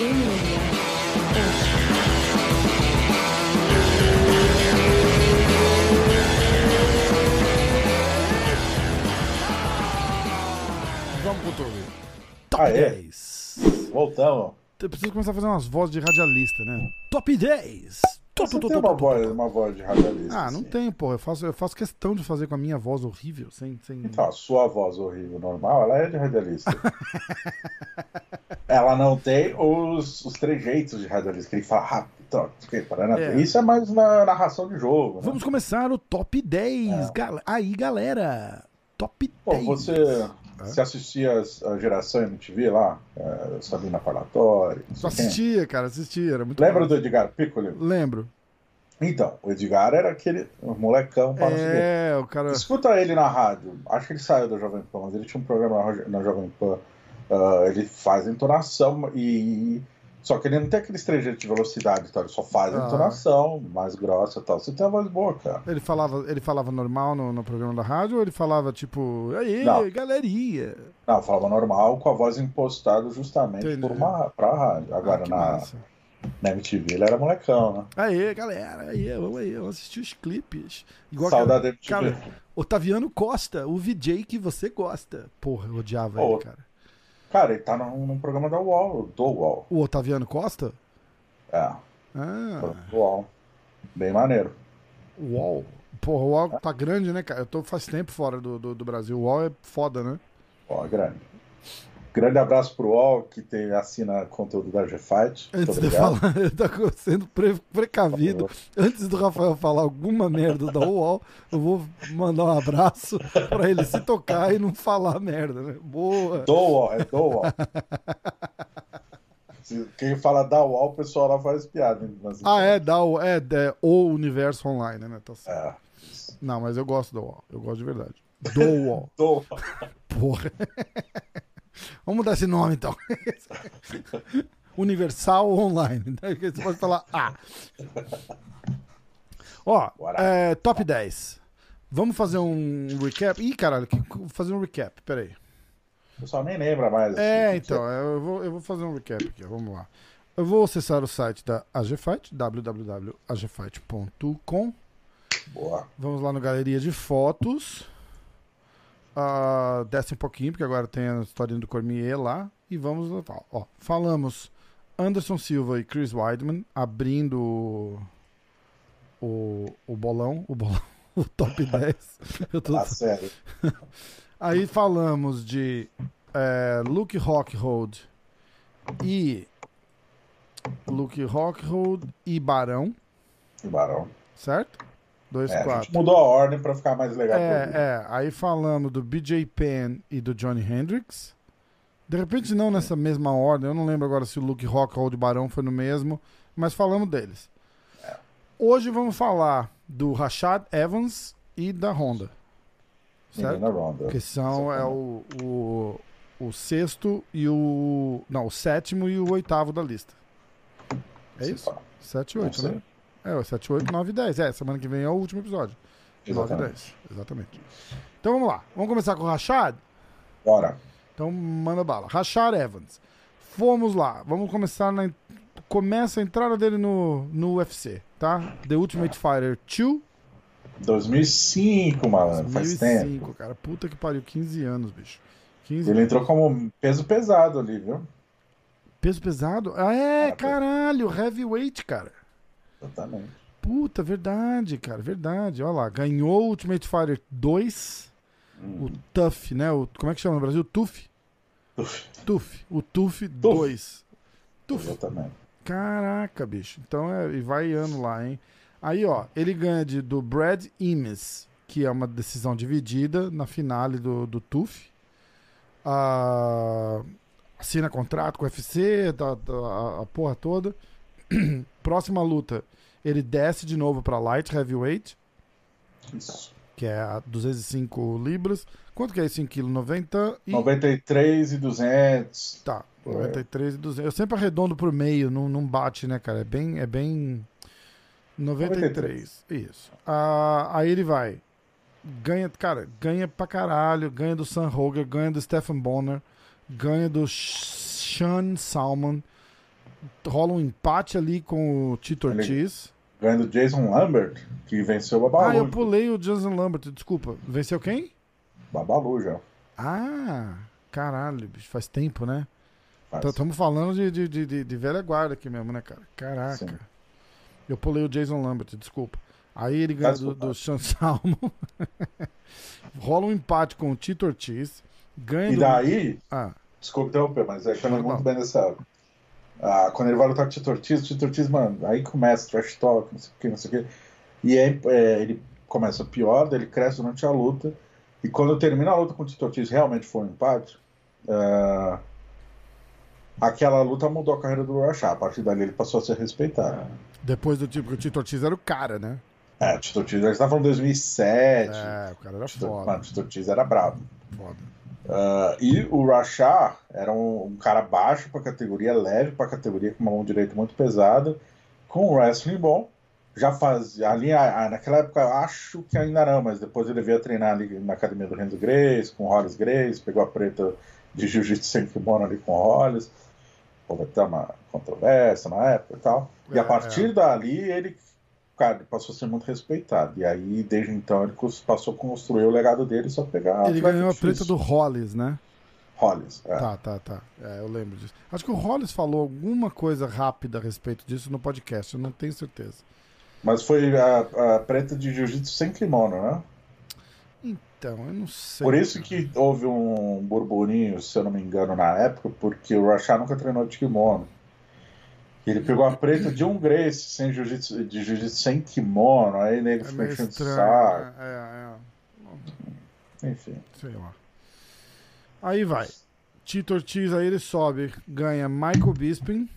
Vamos com tudo. Top Aê. 10. Voltamos. Eu preciso começar a fazer umas vozes de radialista, né? Top 10. Tu, tu, tu, tem uma voz, uma voz de radialista. Ah, não assim. tem, pô. Eu faço, eu faço questão de fazer com a minha voz horrível, sem. sem... Então, a sua voz horrível normal, ela é de radialista. ela não tem os, os trejeitos de radialista, que ele fala rápido, parana. É. Isso é mais na narração de jogo. Né? Vamos começar o top 10. Gal- Aí, galera. Top É. Pô, 10. você, você assistia a geração MTV lá? É, Sabina Só sei quem. assistia, cara, assistia. Era muito Lembra massa. do Edgar Piccoli? Lembro. Então, o Edgar era aquele molecão para É, o cara. Escuta ele na rádio. Acho que ele saiu da Jovem Pan, mas ele tinha um programa na Jovem Pan. Ah, ele faz a entonação e. Só que ele não tem aqueles trejeitos de velocidade, então ele só faz a Ah. entonação mais grossa e tal. Você tem a voz boa, cara. Ele falava, ele falava normal no, no programa da rádio ou ele falava tipo, aí, galeria? Não, falava normal com a voz impostada justamente Entendi. por uma, pra rádio. Agora Ah, na, massa. na MTV ele era molecão, né? Aí, galera, aí, vamos aí, vamos assistir os clipes. Igual Saudade da cara, MTV. cara, Otaviano Costa, o VJ que você gosta. Porra, eu odiava ele, cara. Cara, ele tá num, num programa da UOL, do UOL. O Otaviano Costa? É, Ah, UOL. Bem maneiro. UOL. Porra, o UOL tá grande, né, cara? Eu tô faz tempo fora do, do, do Brasil. O UOL é foda, né? Ó, grande. Grande abraço pro UOL, que tem, assina conteúdo da GFight. Antes de falar, eu tô sendo pre- precavido. Antes do Rafael falar alguma merda da UOL, eu vou mandar um abraço pra ele se tocar e não falar merda, né? Boa. Do UOL, é do UOL. Quem fala da UOL, o pessoal lá faz piada. Ah, é, da, U- é, é o universo online, né? Tá certo. É. Não, mas eu gosto do UOL. Eu gosto de verdade. Do UOL. Do UOL. Porra. Vamos mudar esse nome então. Universal Online. Você pode falar A. Ó, é, top 10. Vamos fazer um recap? Ih, caralho, que- vou fazer um recap. Peraí. O pessoal nem lembra mais. É, então, eu vou, eu vou fazer um recap aqui. Vamos lá. Eu vou acessar o site da AGFight, www.agfight.com. Boa. Vamos lá no Galeria de Fotos. Ah, desce um pouquinho, porque agora tem a historinha do Cormier lá. E vamos. lá. Ó, falamos Anderson Silva e Chris Weidman abrindo o, o, o bolão. O bolão. O top 10. Eu tô- Tá sério. Aí falamos de é, Luke Rockhold e. Luke Rockhold e Barão, Tubarão. certo? Dois, É, a gente mudou a ordem pra ficar mais legal. É, é. Aí falamos do BJ Penn e do Johnny Hendrix. De repente, não nessa mesma ordem. Eu não lembro agora se o Luke Rockhold Barão foi no mesmo. Mas falamos deles. Hoje vamos falar do Rashad Evans e da Honda. Certo? Ronda. Que são é o, o, o sexto e o. Não, o sétimo e o oitavo da lista. É isso? fala. 7 e Não 8, sei. né? É, o 7, 8, 9 e 10. É, semana que vem é o último episódio. 9 e Exatamente. 10. Exatamente. Então vamos lá. Vamos começar com o Rashad? Bora. Então manda bala. Rashad Evans. Fomos lá. Vamos começar na. Começa a entrada dele no, no UFC, tá? The Ultimate Fighter 2. 2005, malandro. Faz tempo. 2005, cara. Puta que pariu. 15 anos, bicho. 15 Ele entrou como peso pesado ali, viu? Peso pesado? Ah, é, Ah, caralho. Heavyweight, cara. Exatamente. Puta, verdade, cara. Verdade. Olha lá. Ganhou o Ultimate Fighter 2. Hum. O TUF, né? O, como é que chama no Brasil? TUF. Uf, TUF. O TUF 2. TUF. Exatamente. Caraca, bicho. Então é, e vai ano lá, hein? Aí, ó, ele ganha de, do Brad Imes, que é uma decisão dividida na finale do, do TUF. Ah, assina contrato com o UFC, tá, tá, a, a porra toda. Próxima luta, ele desce de novo pra Light Heavyweight, Isso. que é a 205 libras. Quanto que é isso em quilo? 90 e... 93 e 200. Tá, 93 e 200. Eu sempre arredondo por meio, não, não bate, né, cara? É bem. É bem 93. Isso. Ah, aí ele vai. Ganha, cara, ganha pra caralho. Ganha do Sam Hoger, ganha do Stephen Bonner, ganha do Sean Salmon. Rola um empate ali com o Tito Ele- Ortiz. Ganhando Jason Lambert, que venceu o Ah, Babalu. eu pulei o Jason Lambert, desculpa. Venceu quem? Babalu já. Ah, caralho, bicho, faz tempo, né? Estamos falando de, de, de, de- velha guarda aqui mesmo, né, cara? Caraca. Sim. Eu pulei o Jason Lambert, desculpa. Aí ele ganha do, do Sean Salmon. Rola um empate com o Tito Ortiz. Ganha E do... daí, Ah, desculpa interromper, mas é que eu Normal. muito bem época. Ah, quando ele vai lutar com o Tito Ortiz, o Tito Ortiz, mano, aí começa trash talk, não sei o que, não sei o que. E aí é, ele começa pior, daí ele cresce durante a luta. E quando termina a luta com o Tito Ortiz, realmente foi um empate. ah, aquela luta mudou a carreira do Rashad. A partir dali ele passou a ser respeitado. depois do tipo, porque o Tito Ortiz era o cara, né? É, o Tito Ortiz, a gente tá falando 2007. É, o cara era Tito, foda. mano, o Tito Ortiz era brabo. foda. Ah, e o Rashad era um, um cara baixo para categoria, leve para categoria, com uma mão direita muito pesada, com um wrestling bom. Já fazia ali, a- a- naquela época, acho que ainda não, mas depois ele veio a treinar ali na academia do Renzo Grace, com o Hollis Grace, pegou a preta de jiu-jitsu sem kimono ali com o Hollis. Houve até uma controvérsia na época e tal. E É, a partir dali, ele, cara, passou a ser muito respeitado. E aí, desde então, ele passou a construir o legado dele só pegar. Ele ganhou a preta do Hollis, né? Hollis. é. Tá, tá, tá. É, eu lembro disso. Acho que o Hollis falou alguma coisa rápida a respeito disso no podcast, eu não tenho certeza. Mas foi a, a preta de jiu-jitsu sem kimono, né? Então, eu não sei. Por isso que houve um burburinho, se eu não me engano, na época, porque o Rashad nunca treinou de kimono. Ele pegou a preta de um Grace sem jiu-jitsu, de jiu-jitsu sem kimono, aí ele É ficou enchendo o saco. É, é, Enfim. sei lá. Aí vai. Tito Ortiz aí ele sobe, ganha Michael Bisping.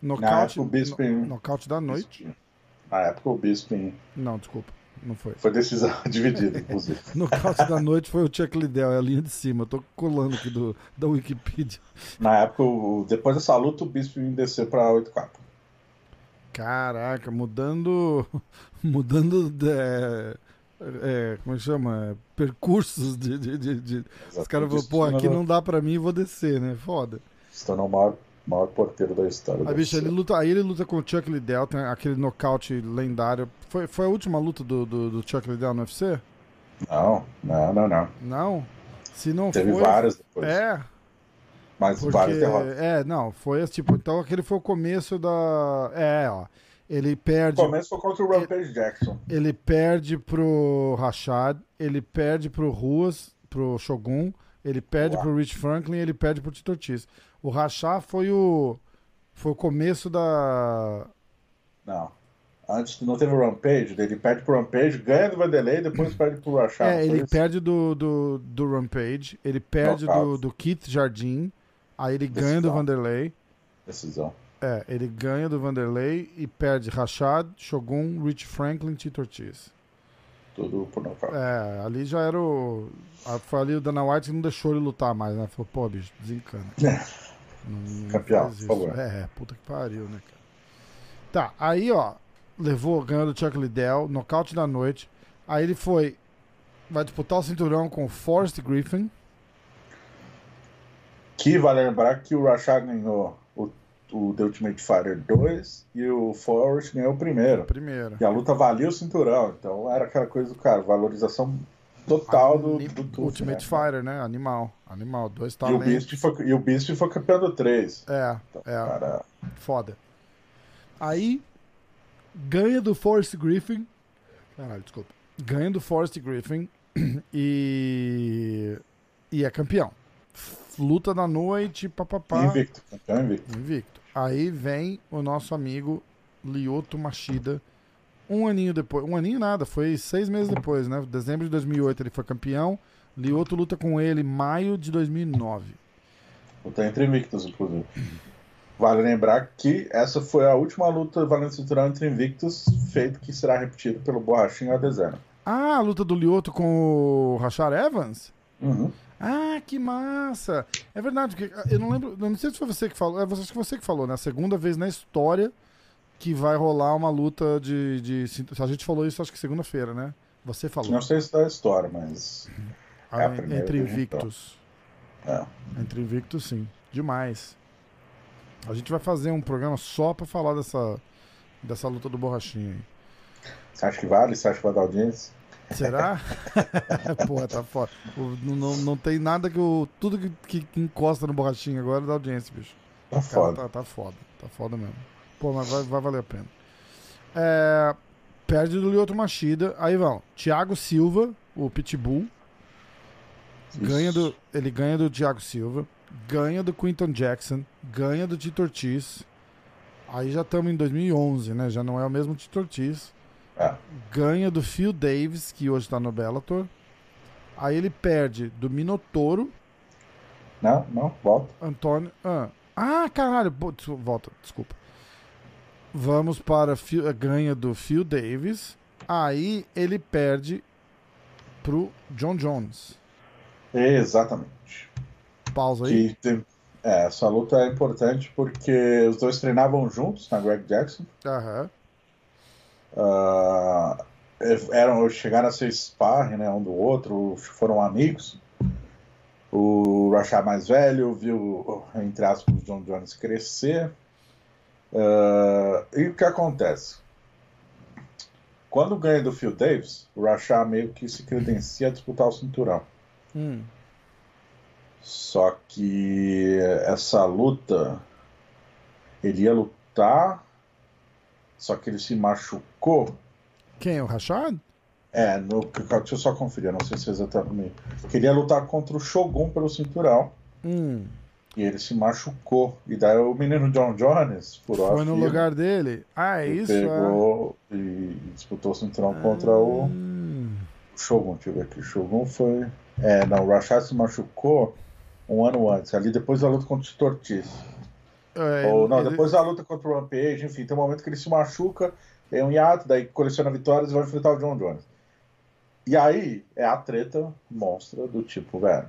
Nocaute, Bisping- no- nocaute da noite. Na época o Bisping Não, desculpa. Não foi. foi decisão dividida, inclusive. Nocaute da noite foi o Chuck Liddell, é a linha de cima. Tô colando aqui do, da Wikipedia. Na época, depois dessa luta, o Bisping desceu pra 8-4. Caraca, mudando. Mudando. É, é, como é que chama? Percursos de. de, de- de- Os caras falaram, pô, aqui não dá pra mim, vou descer, né? Foda. Se tornou o maior, maior porteiro da história. Do bicho, ele luta, aí ele luta com o Chuck Liddell, tem aquele nocaute lendário. Foi, foi a última luta do, do, do Chuck Liddell no UFC? Não, não, não, não. Não? Se não Teve foi. várias depois. É, mas porque. várias derrotas. É, não, foi esse tipo. Então aquele foi o começo da. É, ó. Ele perde. O começo foi contra o Rampage Jackson. Ele perde pro Rashad, ele perde pro Ruas, pro Shogun, ele perde Uau. pro Rich Franklin, ele perde pro Tito Ortiz. O Rashad foi o foi o começo da Não. Antes não teve o Rampage, ele perde pro Rampage, ganha do Vanderlei, depois perde pro Rashad. É, ele isso? perde do, do, do Rampage, ele perde do, Knockout. do Keith Jardim, aí ele ganha do Decisão. Vanderlei. Decisão. É, ele ganha do Vanderlei e perde Rashad, Shogun, Rich Franklin, Tito Ortiz. Tudo por nocaute. É, ali já era o. Foi ali o Dana White que não deixou ele lutar mais, né? Falou, pô, bicho, desencana. Não Campeão, por favor. É, puta que pariu, né, cara? Tá, aí, ó, levou, ganhou do Chuck Liddell, nocaute da noite. Aí ele foi. Vai disputar o cinturão com o Forrest Griffin. Que vale lembrar que o Rashad ganhou o, The Ultimate Fighter 2 e o Forrest ganhou o primeiro. Primeiro. E a luta valia o cinturão. Então era aquela coisa do cara, valorização total do, Ani- do Tuf, Ultimate né? Fighter, né? Animal. Animal. Dois E o, talentos. Beast foi, e o Beast foi campeão do 3. É, Então, é. cara, Foda. Aí, ganha do Forrest Griffin. Caralho, desculpa. Ganha do Forrest Griffin e. E é campeão. Luta da noite, papapá. invicto, campeão invicto. Invicto. Aí vem o nosso amigo Lyoto Machida. Um aninho depois. Um aninho nada, foi seis meses depois, né? Dezembro de 2008 ele foi campeão. Lyoto luta com ele em maio de 2009. Luta entre invictos, inclusive. Vale lembrar que essa foi a última luta valendo cinturão entre invictos, feito que será repetido pelo Borrachinho a dezena. Ah, a luta do Lyoto com o Rashad Evans? Uhum. Ah, que massa! É verdade, porque eu não lembro, eu não sei se foi você que falou, é você, acho que você que falou, né? A segunda vez na história que vai rolar uma luta de. de a gente falou isso acho que segunda-feira, né? Você falou. Não sei se dá história, mas. é a Ah, primeira entre invictos. É. Entre invictos, sim. Demais. A gente vai fazer um programa só pra falar dessa, dessa luta do borrachinho aí. Você acha que vale? Você acha que vai dar audiência? Será? Porra, tá foda. O- Não, não, não tem nada que o. Tudo que, que- que encosta no borrachinho agora dá audiência, bicho. Tá foda. Tá, tá foda. Tá foda mesmo. Pô, mas vai, vai valer a pena. É, perde do Lyoto Machida. Aí vão. Thiago Silva, o Pitbull. Ganha do, ele ganha do Thiago Silva. Ganha do Quinton Jackson. Ganha do Tito Ortiz. Aí já estamos em 2011, né? Já não é o mesmo Tito Ortiz. É. Ganha do Phil Davis, que hoje tá no Bellator. Aí ele perde do Minotouro. Não, não, volta. Antônio. Ah, ah caralho. volta, desculpa. Vamos para Phil- a ganha do Phil Davis. Aí ele perde pro John Jones. Exatamente. Pausa aí. Que é, essa luta é importante porque os dois treinavam juntos na Greg Jackson. Aham. Ah, eram, chegaram a ser sparring, né, um do outro, foram amigos. O Rashad mais velho viu, entre aspas, o John Jones crescer. Ah, e o que acontece? Quando ganha do Phil Davis, o Rashad meio que se credencia a disputar o cinturão. Hum. Só que essa luta, ele ia lutar, só que ele se machucou. Quem? O Rashad? É, no, deixa eu só conferir, não sei se é exatamente. Queria lutar contra o Shogun pelo cinturão. Hum. E ele se machucou. E daí o menino John Jones furou Foi no lugar dele. Ah, é isso? é. pegou e disputou o cinturão contra o Hum. Shogun. Deixa eu ver aqui. O Shogun foi. É, não, o Rashad se machucou um ano antes, ali depois da luta contra o Tito Ortiz. É, Ou não, ele- depois da luta contra o Rampage, enfim, tem um momento que ele se machuca, tem um hiato, daí coleciona vitórias e vai enfrentar o John Jones. E aí é a treta monstra do tipo, velho,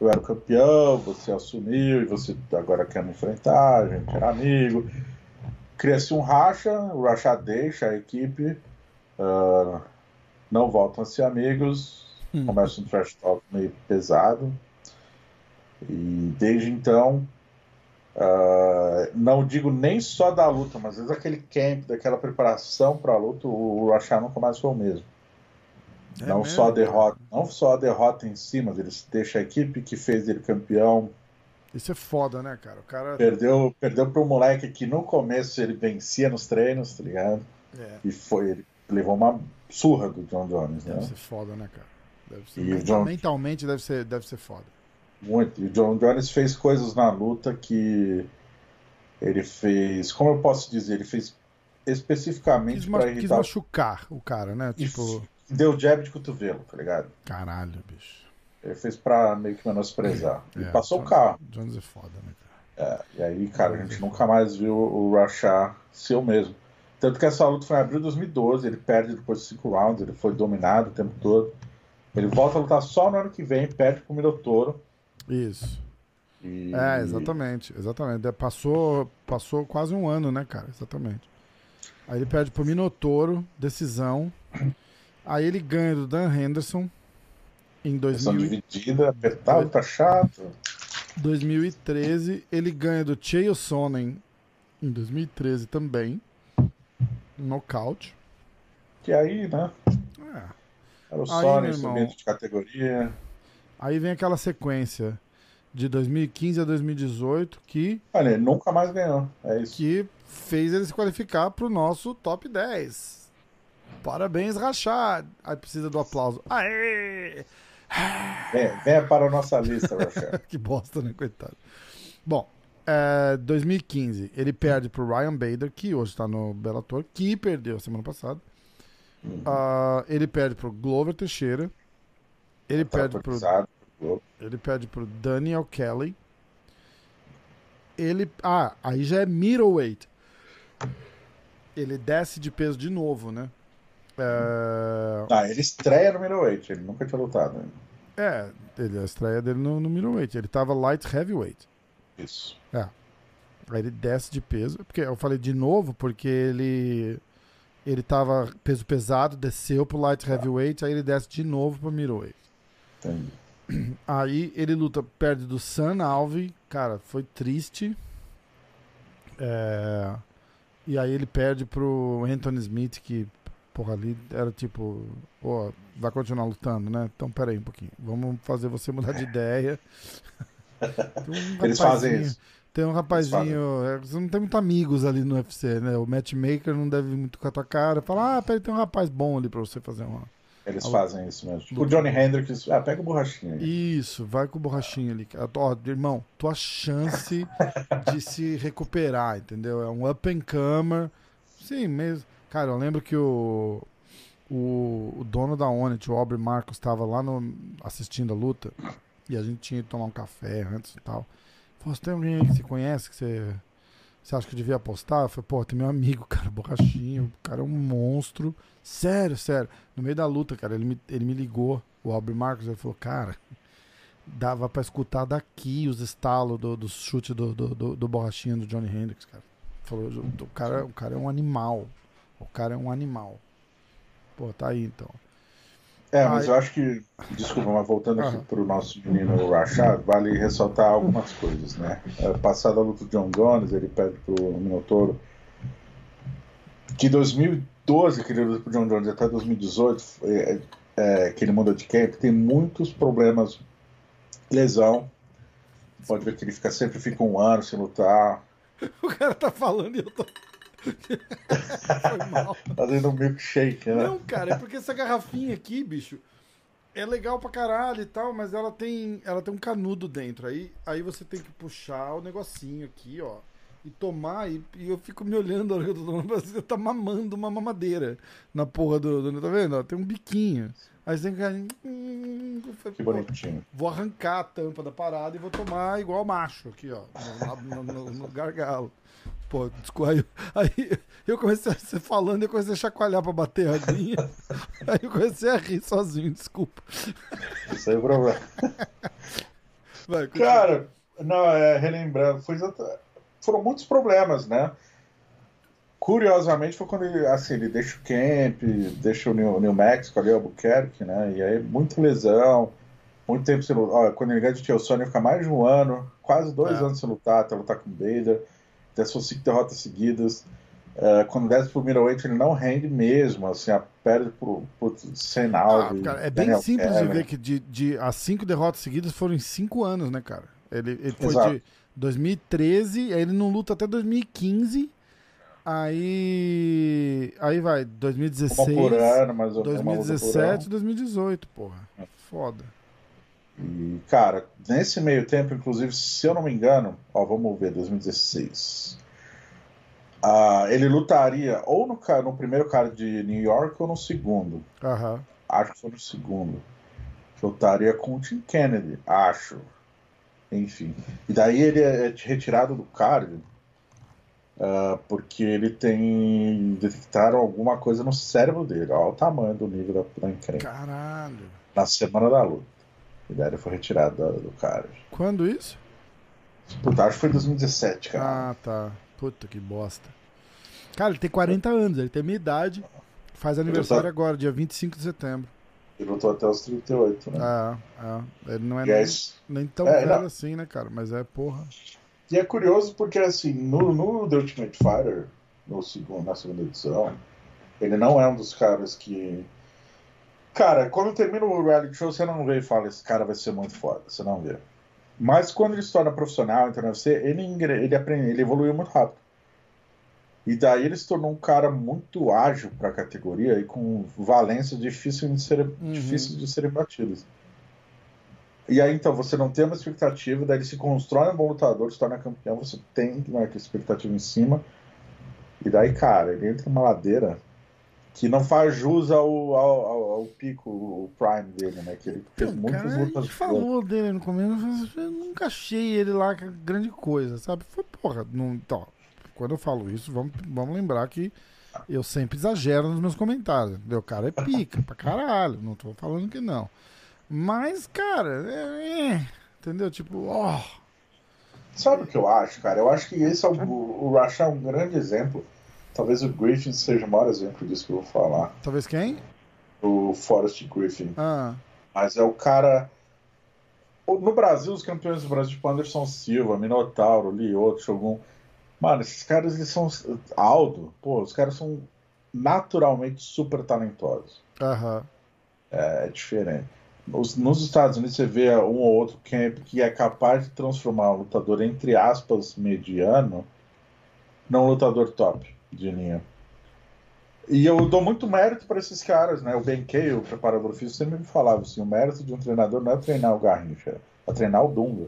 eu era o campeão, você assumiu e você agora quer me enfrentar, a gente era amigo. Cria-se um racha, o racha deixa a equipe, ah, não voltam a ser amigos, Hum. começa um trash talk meio pesado. E desde então, ah, não digo nem só da luta, mas desde aquele camp, daquela preparação para a luta, o Rashad nunca mais foi o mesmo. É não mesmo, só a derrota, não só a derrota em si, mas ele deixa a equipe que fez ele campeão. Isso é foda, né, cara? O cara. Perdeu, perdeu para um moleque que no começo ele vencia nos treinos, tá ligado? É, E foi, ele levou uma surra do John Jones, né? deve ser foda, né, cara? Deve ser. E o Mental- John- Mentalmente deve ser, deve ser foda. Muito. E o John Jones fez coisas na luta que ele fez, como eu posso dizer, ele fez Quis, especificamente para quis irritar. machucar o cara, né? E Tipo, Deu jab de cotovelo, tá ligado? caralho, bicho. Ele fez pra meio que menosprezar. E É, passou o carro. Jones é foda, né, cara? É, e aí, cara, a gente nunca mais viu o Rashad ser o mesmo. Tanto que essa luta foi em abril de 2012, ele perde depois de cinco rounds, ele foi dominado o tempo todo. Ele volta a lutar só no ano que vem, perde pro Minotouro. Isso. E... É, exatamente, exatamente. De- Passou, passou quase um ano, né, cara? Exatamente. Aí ele perde pro Minotouro, decisão. Aí ele ganha do Dan Henderson em Questão 2000, dividida, apertado, tá chato. 2013. Ele ganha do Chael Sonnen em 2013 também. Nocaute. Que aí, né? É. Era o Aí, irmão. subindo de categoria. Aí vem aquela sequência de 2015 a 2018 que, Olha, nunca mais ganhou. É isso. que fez ele se qualificar pro nosso top 10. Parabéns, Rachad. Aí precisa do aplauso. Aê! Venha, venha para a nossa lista, Rachel. que bosta, né? Coitado. Bom, é, 2015, ele perde pro Ryan Bader, que hoje tá no Bellator, que perdeu semana passada. Ah, ele perde pro Glover Teixeira. Ele Tá perde pro. Ele pede pro Daniel Kelly. Ele. Ah, aí já é middleweight. Ele desce de peso de novo, né? É, Ah, ele estreia no middleweight, ele nunca tinha lutado é ele, a estreia dele no, no middleweight. Ele tava light heavyweight. Isso. Aí ele desce de peso. Porque eu falei de novo, porque ele. Ele tava peso pesado, desceu pro light heavyweight, aí ele desce de novo pro middleweight. Entendi. Aí ele luta, perde do San Alve. Cara, foi triste. É, e aí ele perde pro Anthony Smith, que, porra, ali era tipo, ó, vai continuar lutando, né? Então peraí um pouquinho. Vamos fazer você mudar de ideia. Um Eles fazem isso. Tem um rapazinho. É, você não tem muitos amigos ali no UFC, né? O matchmaker não deve muito com a tua cara. Fala, ah, peraí, tem um rapaz bom ali pra você fazer uma. Eles fazem isso mesmo. Tipo o Johnny Hendricks, ah, pega o borrachinho aí. Isso, vai com o borrachinho ali. Ó, irmão, tua chance de se recuperar, entendeu? É um up and comer. Sim, mesmo. Cara, eu lembro que o, o, o dono da Onit, o Aubrey Marcos, estava lá no, assistindo a luta. E a gente tinha que tomar um café antes e tal. Você tem alguém aí que você conhece, que você, você acha que devia apostar? Eu falei, pô, tem meu amigo, cara, borrachinho, o cara é um monstro. Sério, sério. No meio da luta, cara, ele me, ele me ligou, o Albert Marcos, ele falou, cara, dava pra escutar daqui os estalos do, do chute do, do, do, do borrachinho do Johnny Hendrix, cara. Falou, o cara, o cara é um animal. O cara é um animal. Pô, tá aí então. É, mas eu acho que, desculpa, mas voltando aqui para o nosso menino Rashad, vale ressaltar algumas coisas, né? É, passada a luta do John Jones, ele pede pro Minotouro de 2012, que ele luta pro John Jones, até 2018, é, é, que ele mudou de camp, tem muitos problemas, lesão, pode ver que ele fica, sempre fica um ano sem lutar. O cara tá falando e eu tô... Foi mal. Fazendo um milkshake, né? Não, cara, é porque essa garrafinha aqui, bicho, é legal pra caralho e tal, mas ela tem, ela tem um canudo dentro. Aí, aí você tem que puxar o negocinho aqui, ó. E tomar, e, e eu fico me olhando a hora que eu tô tomando, você tá mamando uma mamadeira na porra do. do tá vendo? Tem um biquinho. Aí você tem que. Hum, que bonitinho. Vou arrancar a tampa da parada e vou tomar igual macho aqui, ó. No, no, no, gargalo. Pô, desculpa. Aí, aí eu comecei a ser falando, eu comecei a chacoalhar pra bater a aguinha. aí eu comecei a rir sozinho, desculpa. Isso aí é problema. Vai, Cara, não, é, relembrando, foi foram muitos problemas, né? Curiosamente foi quando ele, assim, ele deixa o camp, deixa o New, New Mexico ali, o Albuquerque, né? E aí muita lesão, muito tempo sem lutar. Quando ele ganha de Tio Sony, fica mais de um ano, quase dois é. anos sem lutar, até lutar com o Bader até suas cinco derrotas seguidas. Uh, quando desce pro middleweight, ele não rende mesmo, assim, a perde pro, pro Senaldi. Ah, é bem Daniel simples Kevin. de ver que de, de, as cinco derrotas seguidas foram em cinco anos, né, cara? Ele, ele foi Exato. de 2013, aí ele não luta até 2015. Aí. Aí vai, 2016. Uma por ano, mais ou 2017 2018, porra. É. Foda. E, cara, nesse meio tempo, inclusive, se eu não me engano, ó, vamos ver, 2016. Uh, ele lutaria ou no, no primeiro cara de New York ou no segundo. Uhum. Acho que foi no segundo. Lutaria com o Tim Kennedy, acho. Enfim. E daí ele é retirado do card uh, porque ele tem. detectaram alguma coisa no cérebro dele. Olha o tamanho do nível da, da encrenca. Caralho. Na semana da luta. E daí ele foi retirado do, do cara. Quando isso? Puta, acho que foi 2017, cara. Ah, tá. Puta que bosta. Cara, ele tem 40 anos, ele tem minha idade. Faz aniversário tá... agora, dia 25 de setembro. Ele lutou até os 38, né? É, é. Ele não é nem, nem, tão é, velho assim, né, cara? Mas é porra. E é curioso porque, assim, no, no The Ultimate Fighter, no segundo, na segunda edição, ele não é um dos caras que Cara, quando termina o reality show, você não vê e fala, esse cara vai ser muito foda, você não vê. Mas quando ele se torna profissional, então você, ele, ele aprende, ele evoluiu muito rápido. E daí ele se tornou um cara muito ágil para a categoria e com valência difícil de, ser, uhum. difícil de serem batidas. E aí então você não tem uma expectativa, daí ele se constrói um bom lutador, se torna campeão, você tem uma expectativa em cima. E daí, cara, ele entra numa ladeira que não faz jus ao, ao, ao, ao, pico, o prime dele, né? Que ele fez então, muitas cara, lutas. A gente falou dele no começo, eu nunca achei ele lá grande coisa, sabe? Foi porra. Não, então, quando eu falo isso, vamos, vamos lembrar que eu sempre exagero nos meus comentários. O cara é pica pra caralho, não tô falando que não. Mas, cara, é, é, entendeu? Tipo, ó. Oh. Sabe o que eu acho, cara? Eu acho que esse é o, o Rush é um grande exemplo Talvez o Griffin seja o maior exemplo disso que eu vou falar. Talvez quem? O Forrest Griffin. Ah. Mas é o cara. No Brasil, os campeões do Brasil, tipo Anderson Silva, Minotauro, Lioto, Shogun, Mano, esses caras, eles são. Aldo, pô, os caras são naturalmente super talentosos. Aham. É, é diferente. Nos, Estados Unidos você vê um ou outro camp que é capaz de transformar um lutador, entre aspas, mediano, num lutador top de linha. E eu dou muito mérito para esses caras, né? O Ben Kay, o preparador físico, sempre me falava assim: o mérito de um treinador não é treinar o Garrincha, é treinar o Dunga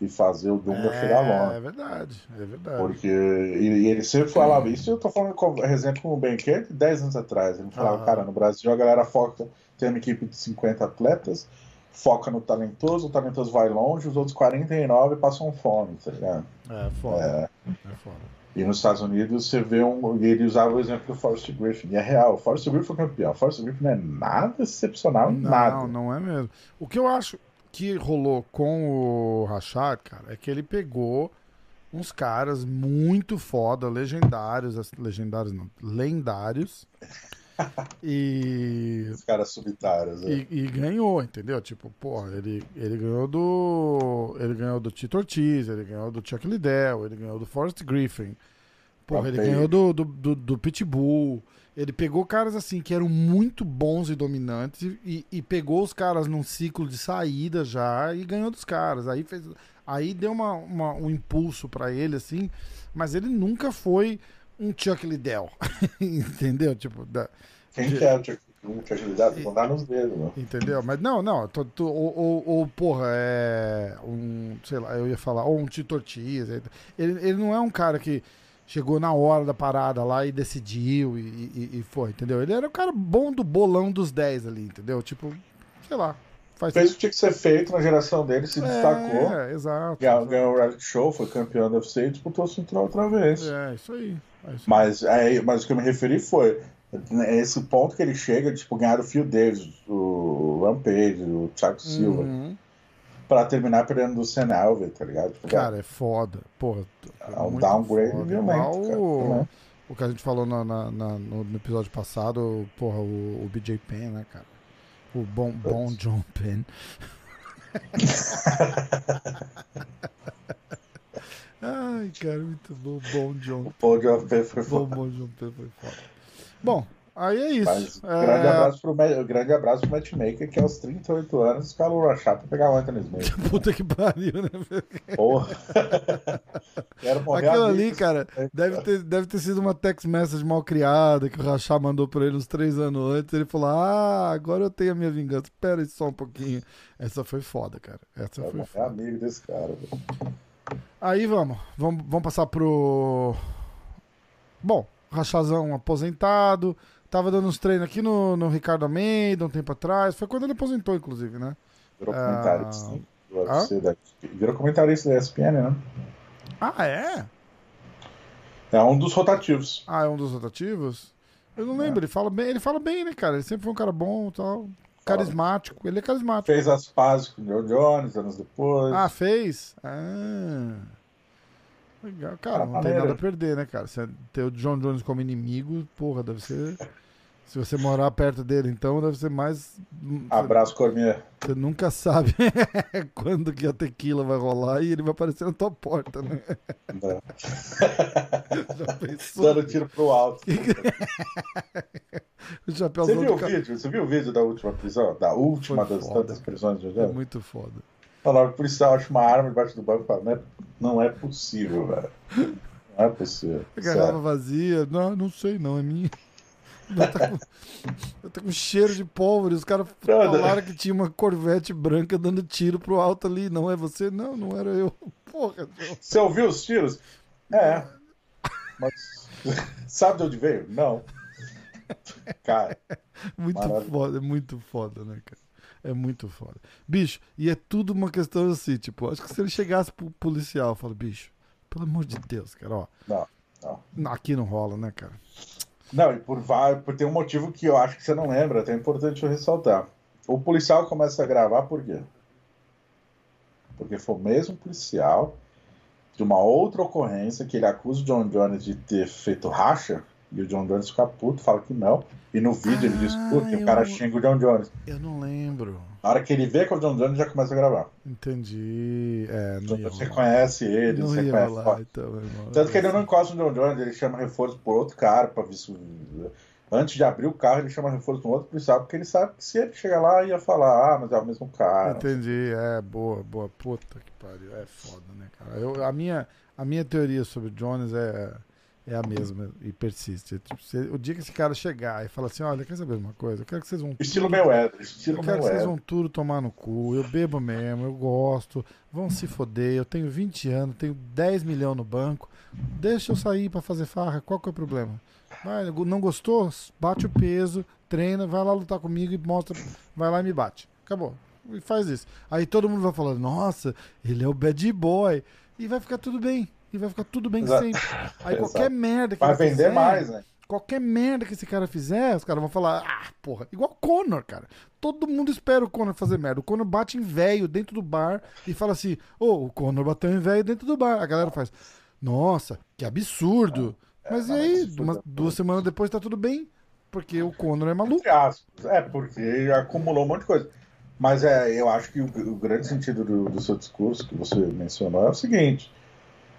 e fazer o Dunga é, chegar longe. É verdade, é verdade. Porque e, e ele sempre falava isso, eu tô falando com exemplo com o Ben de 10 anos atrás. Ele falava, cara, no Brasil a galera foca, tem uma equipe de 50 atletas, foca no talentoso, o talentoso vai longe, os outros 49 passam fome, tá ligado? É foda. É. É foda. E nos Estados Unidos você vê um. Ele usava o exemplo do Forrest Griffin. E é real, o Forrest Griffin foi campeão. O Forrest Griffin não é nada excepcional em Não, nada. não é mesmo. O que eu acho que rolou com o Rashad, cara, é que ele pegou uns caras muito foda, legendários, legendários não, lendários. e, Os caras solitários. né? e, e ganhou, entendeu? Tipo, porra, ele, ele ganhou do. Ele ganhou do Tito Ortiz, ele ganhou do Chuck Liddell, ele ganhou do Forrest Griffin. Porra, ele ganhou do, do, do, do Pitbull. Ele pegou caras assim que eram muito bons e dominantes e, e pegou os caras num ciclo de saída já e ganhou dos caras. Aí fez, aí deu uma, uma- um impulso pra ele assim, mas ele nunca foi um Chuck Liddell, entendeu? Tipo, da, Quem que é o Chuck Chuck Liddell? Vão dar nos dedos, né? Entendeu? Mas não, não. tô- tô- ou, ou- ou, porra, é. Um. Sei lá, eu ia falar. Ou um Tito Ortiz. Ele, ele não é um cara que chegou na hora da parada lá e decidiu e, e- e foi, entendeu? Ele era o cara bom do bolão dos 10 ali, entendeu? Tipo, sei lá. Faz Fez o que tinha que ser feito na geração dele, se destacou. É, exato. Ganhou, ganhou o reality show, foi campeão do UFC e disputou o cinturão outra vez. É, isso aí. É isso aí. Mas, é, mas o que eu me referi foi né, esse ponto que ele chega, tipo, ganhar o Phil Davis, o Rampage, o Thiago Silva, Uhum. Pra terminar perdendo do Sen Alves, tá ligado? Tipo, Cara, é foda. Porra. É um muito downgrade foda. violento, Igual cara, o-? O que a gente falou na- na- na- no, episódio passado, porra, o, o BJ Penn, né, cara? O bom, bom John Penn. Ai, cara, muito bom. Bom John. o Paul de foi Bom, foda. bom John Penn foi foda. Bom, aí é Mas isso. grande, É, abraço pro, grande abraço pro matchmaker que aos 38 anos escalou o Rachar pra pegar o Anthony Smith. Puta que pariu, né? Porra. Quero morrer Aquilo ali, cara, deve ter, deve ter sido uma text message mal criada que o Rachá mandou pra ele uns três anos antes. Ele falou: Ah, agora eu tenho a minha vingança. Espera aí só um pouquinho. Essa foi foda, cara. Essa Quero foi foda. amigo desse cara. velho. Aí vamos. Vamos, vamos passar pro. Bom, Rachazão aposentado. Tava dando uns treinos aqui no, no Ricardo Almeida um tempo atrás. Foi quando ele aposentou, inclusive, né? Virou Ah. comentarista né, do UFC da- Virou comentarista da ESPN, né? Ah, é? É um dos rotativos. Ah, é um dos rotativos? Eu não lembro, ele fala bem, ele fala bem, né, cara? Ele sempre foi um cara bom e tal. Carismático. Ele é carismático. Fez as pazes com o Joe Jones anos depois. Ah, fez? Ah. Legal. Cara, não tem nada a perder, né, cara? Você ter o John Jones como inimigo, porra, deve ser. Se você morar perto dele, então, deve ser mais. Abraço, Cormier. Você nunca sabe quando que a tequila vai rolar e ele vai aparecer na tua porta, né? Já pensou? Dando tiro pro alto. O chapéu Você viu o vídeo? Você viu o vídeo da última prisão? Da última Foi das foda. tantas prisões de É muito foda. Falaram que o policial acha uma arma debaixo do banco e fala, não é, não é possível, velho. Não é possível. A garrafa vazia. Não, não sei não, é minha. Ela tá com, cheiro de pólvora. Os caras falaram que tinha uma corvette branca dando tiro pro alto ali. Não é você? Não, não era eu. Porra, João. Você ouviu os tiros? É. Mas sabe de onde veio? Não. Cara, Muito Maravilha. foda, é muito foda, né, cara? É muito foda. Bicho, e é tudo uma questão assim, tipo, acho que se ele chegasse pro policial, eu falo, bicho, pelo amor de Deus, cara, ó. não, não. Aqui não rola, né, cara? Não, e por, por ter um motivo que eu acho que você não lembra, até é importante eu ressaltar. O policial começa a gravar por quê? Porque foi o mesmo policial de uma outra ocorrência que ele acusa o John Jones de ter feito racha E o John Jones fica puto, fala que não. E no vídeo ele diz, Ah, que o cara xinga o John Jones. Eu não lembro. Na hora que ele vê que é o John Jones, já começa a gravar. Entendi. É, não Jones rolar. reconhece ele, Não você ia reconhece. rolar, então. Tanto que ele não encosta no John Jones, ele chama reforço por outro cara, pra ver se. Antes de abrir o carro, ele chama reforço no outro policial, porque ele sabe que se ele chegar lá, ia falar, ah, mas é o mesmo cara. Entendi, é, boa, boa. Puta que pariu. É foda, né, cara? Eu, a, minha, a minha teoria sobre o Jones é, é a mesma e persiste. Tipo, se- o dia que esse cara chegar e falar assim: olha, quer saber uma coisa? Eu quero que vocês vão. Estilo Mayweather, estilo Eu quero que vocês vão tudo tomar no cu. Eu bebo mesmo, eu gosto. Vão se foder. Eu tenho 20 anos, tenho 10 milhões no banco. Deixa eu sair pra fazer farra. Qual que é o problema? Vai, não gostou? Bate o peso, treina, vai lá lutar comigo e mostra. Vai lá e me bate. Acabou. E faz isso. Aí todo mundo vai falar: Nossa, ele é o bad boy. E vai ficar tudo bem. E vai ficar tudo bem Exato. sempre. Aí Exato. qualquer merda que Vai vender fizer, mais, né? Qualquer merda que esse cara fizer, os caras vão falar, ah, porra, igual o Conor, cara. Todo mundo espera o Conor fazer merda. O Conor bate em velho dentro do bar e fala assim, ô, o Conor bateu em velho dentro do bar. A galera faz, nossa, que absurdo. mas e não, aí, isso uma- é- duas semanas depois tá tudo bem, porque o Conor é maluco. É, porque acumulou um monte de coisa. Mas é, eu acho que o, o grande sentido do, do seu discurso, que você mencionou, é o seguinte: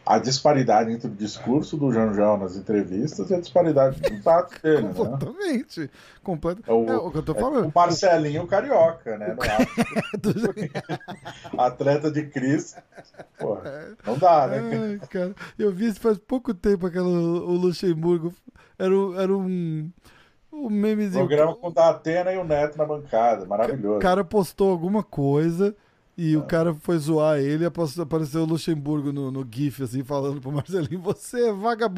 a disparidade entre o discurso do João João nas entrevistas e a disparidade dos atos dele, né? Completamente. Completo. É o, É o que eu tô é falando. o Marcelinho Carioca, né? No ato. Atleta de Cristo. Porra, não dá, né? Ai, cara, eu vi isso faz pouco tempo, aquela, o Luxemburgo. Era, um- era um, um memezinho. Programa com o da Atena e o Neto na bancada. Maravilhoso. O cara postou alguma coisa e o cara foi zoar ele apareceu o Luxemburgo no, no GIF, assim, falando pro Marcelinho: Você é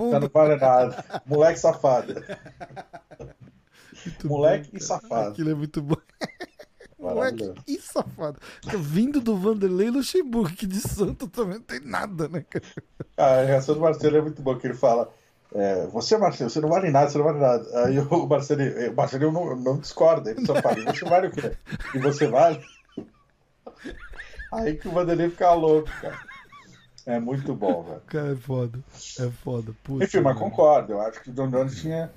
Tá vagabundo. não vale nada. Moleque safado. Muito Moleque bom, e safado. Aquilo é muito bom. Moleque e safado. Vindo do Vanderlei Luxemburgo, que de santo também não tem nada, né, cara? A reação do Marcelo é muito boa, que ele fala. é, você, Marcelo, você não vale nada, você não vale nada. Aí o Marcelo, o Marcelo não, não discorda, ele só fala, você vale o quê? E você vale? Aí que o Vanderlei fica louco, cara. É muito bom, velho. Cara, é foda. É foda. Puta, Enfim, mas mano. concordo, eu acho que o John Jones tinha.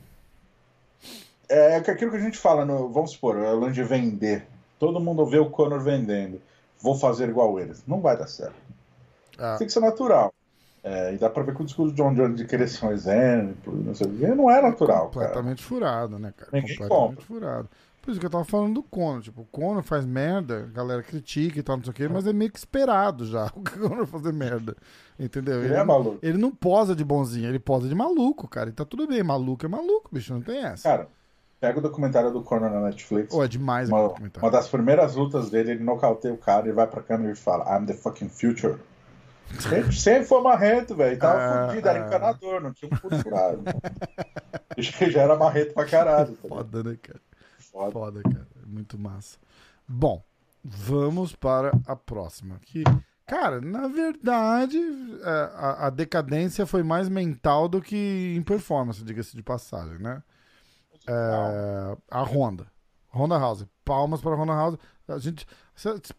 É que aquilo que a gente fala, no, vamos supor, é o lance de vender. Todo mundo vê o Conor vendendo. Vou fazer igual eles. Não vai dar certo. Ah, Tem que ser natural. É, e dá pra ver que o discurso do John Jones de querer ser um exemplo, não sei o quê, não é natural, cara. completamente furado, né, cara? Ninguém completamente compra. furado. Por isso que eu tava falando do Conor. Tipo, o Conor faz merda, a galera critica e tal, não sei o quê, mas é meio que esperado já o Conor fazer merda. Entendeu? Ele é maluco. ele não posa de bonzinho, ele posa de maluco, cara. E tá tudo bem, maluco é maluco, bicho, não tem essa. Cara, pega o documentário do Conor na Netflix. Ou é demais Uma, documentário. uma das primeiras lutas dele, ele nocauteia o cara, ele vai pra câmera e fala, I'm the fucking future. Sempre, sempre foi marrento, velho. Tava Ah, fudido, era ah. encanador, não tinha um furado. já, já era marrento pra caralho. tá? Foda, né, cara? Foda. Foda, cara. Muito massa. Bom, vamos para a próxima. Que, cara, na verdade, é, a, a decadência foi mais mental do que em performance, diga-se de passagem, né? É, a Honda. Honda House. Palmas para a Honda House. A gente,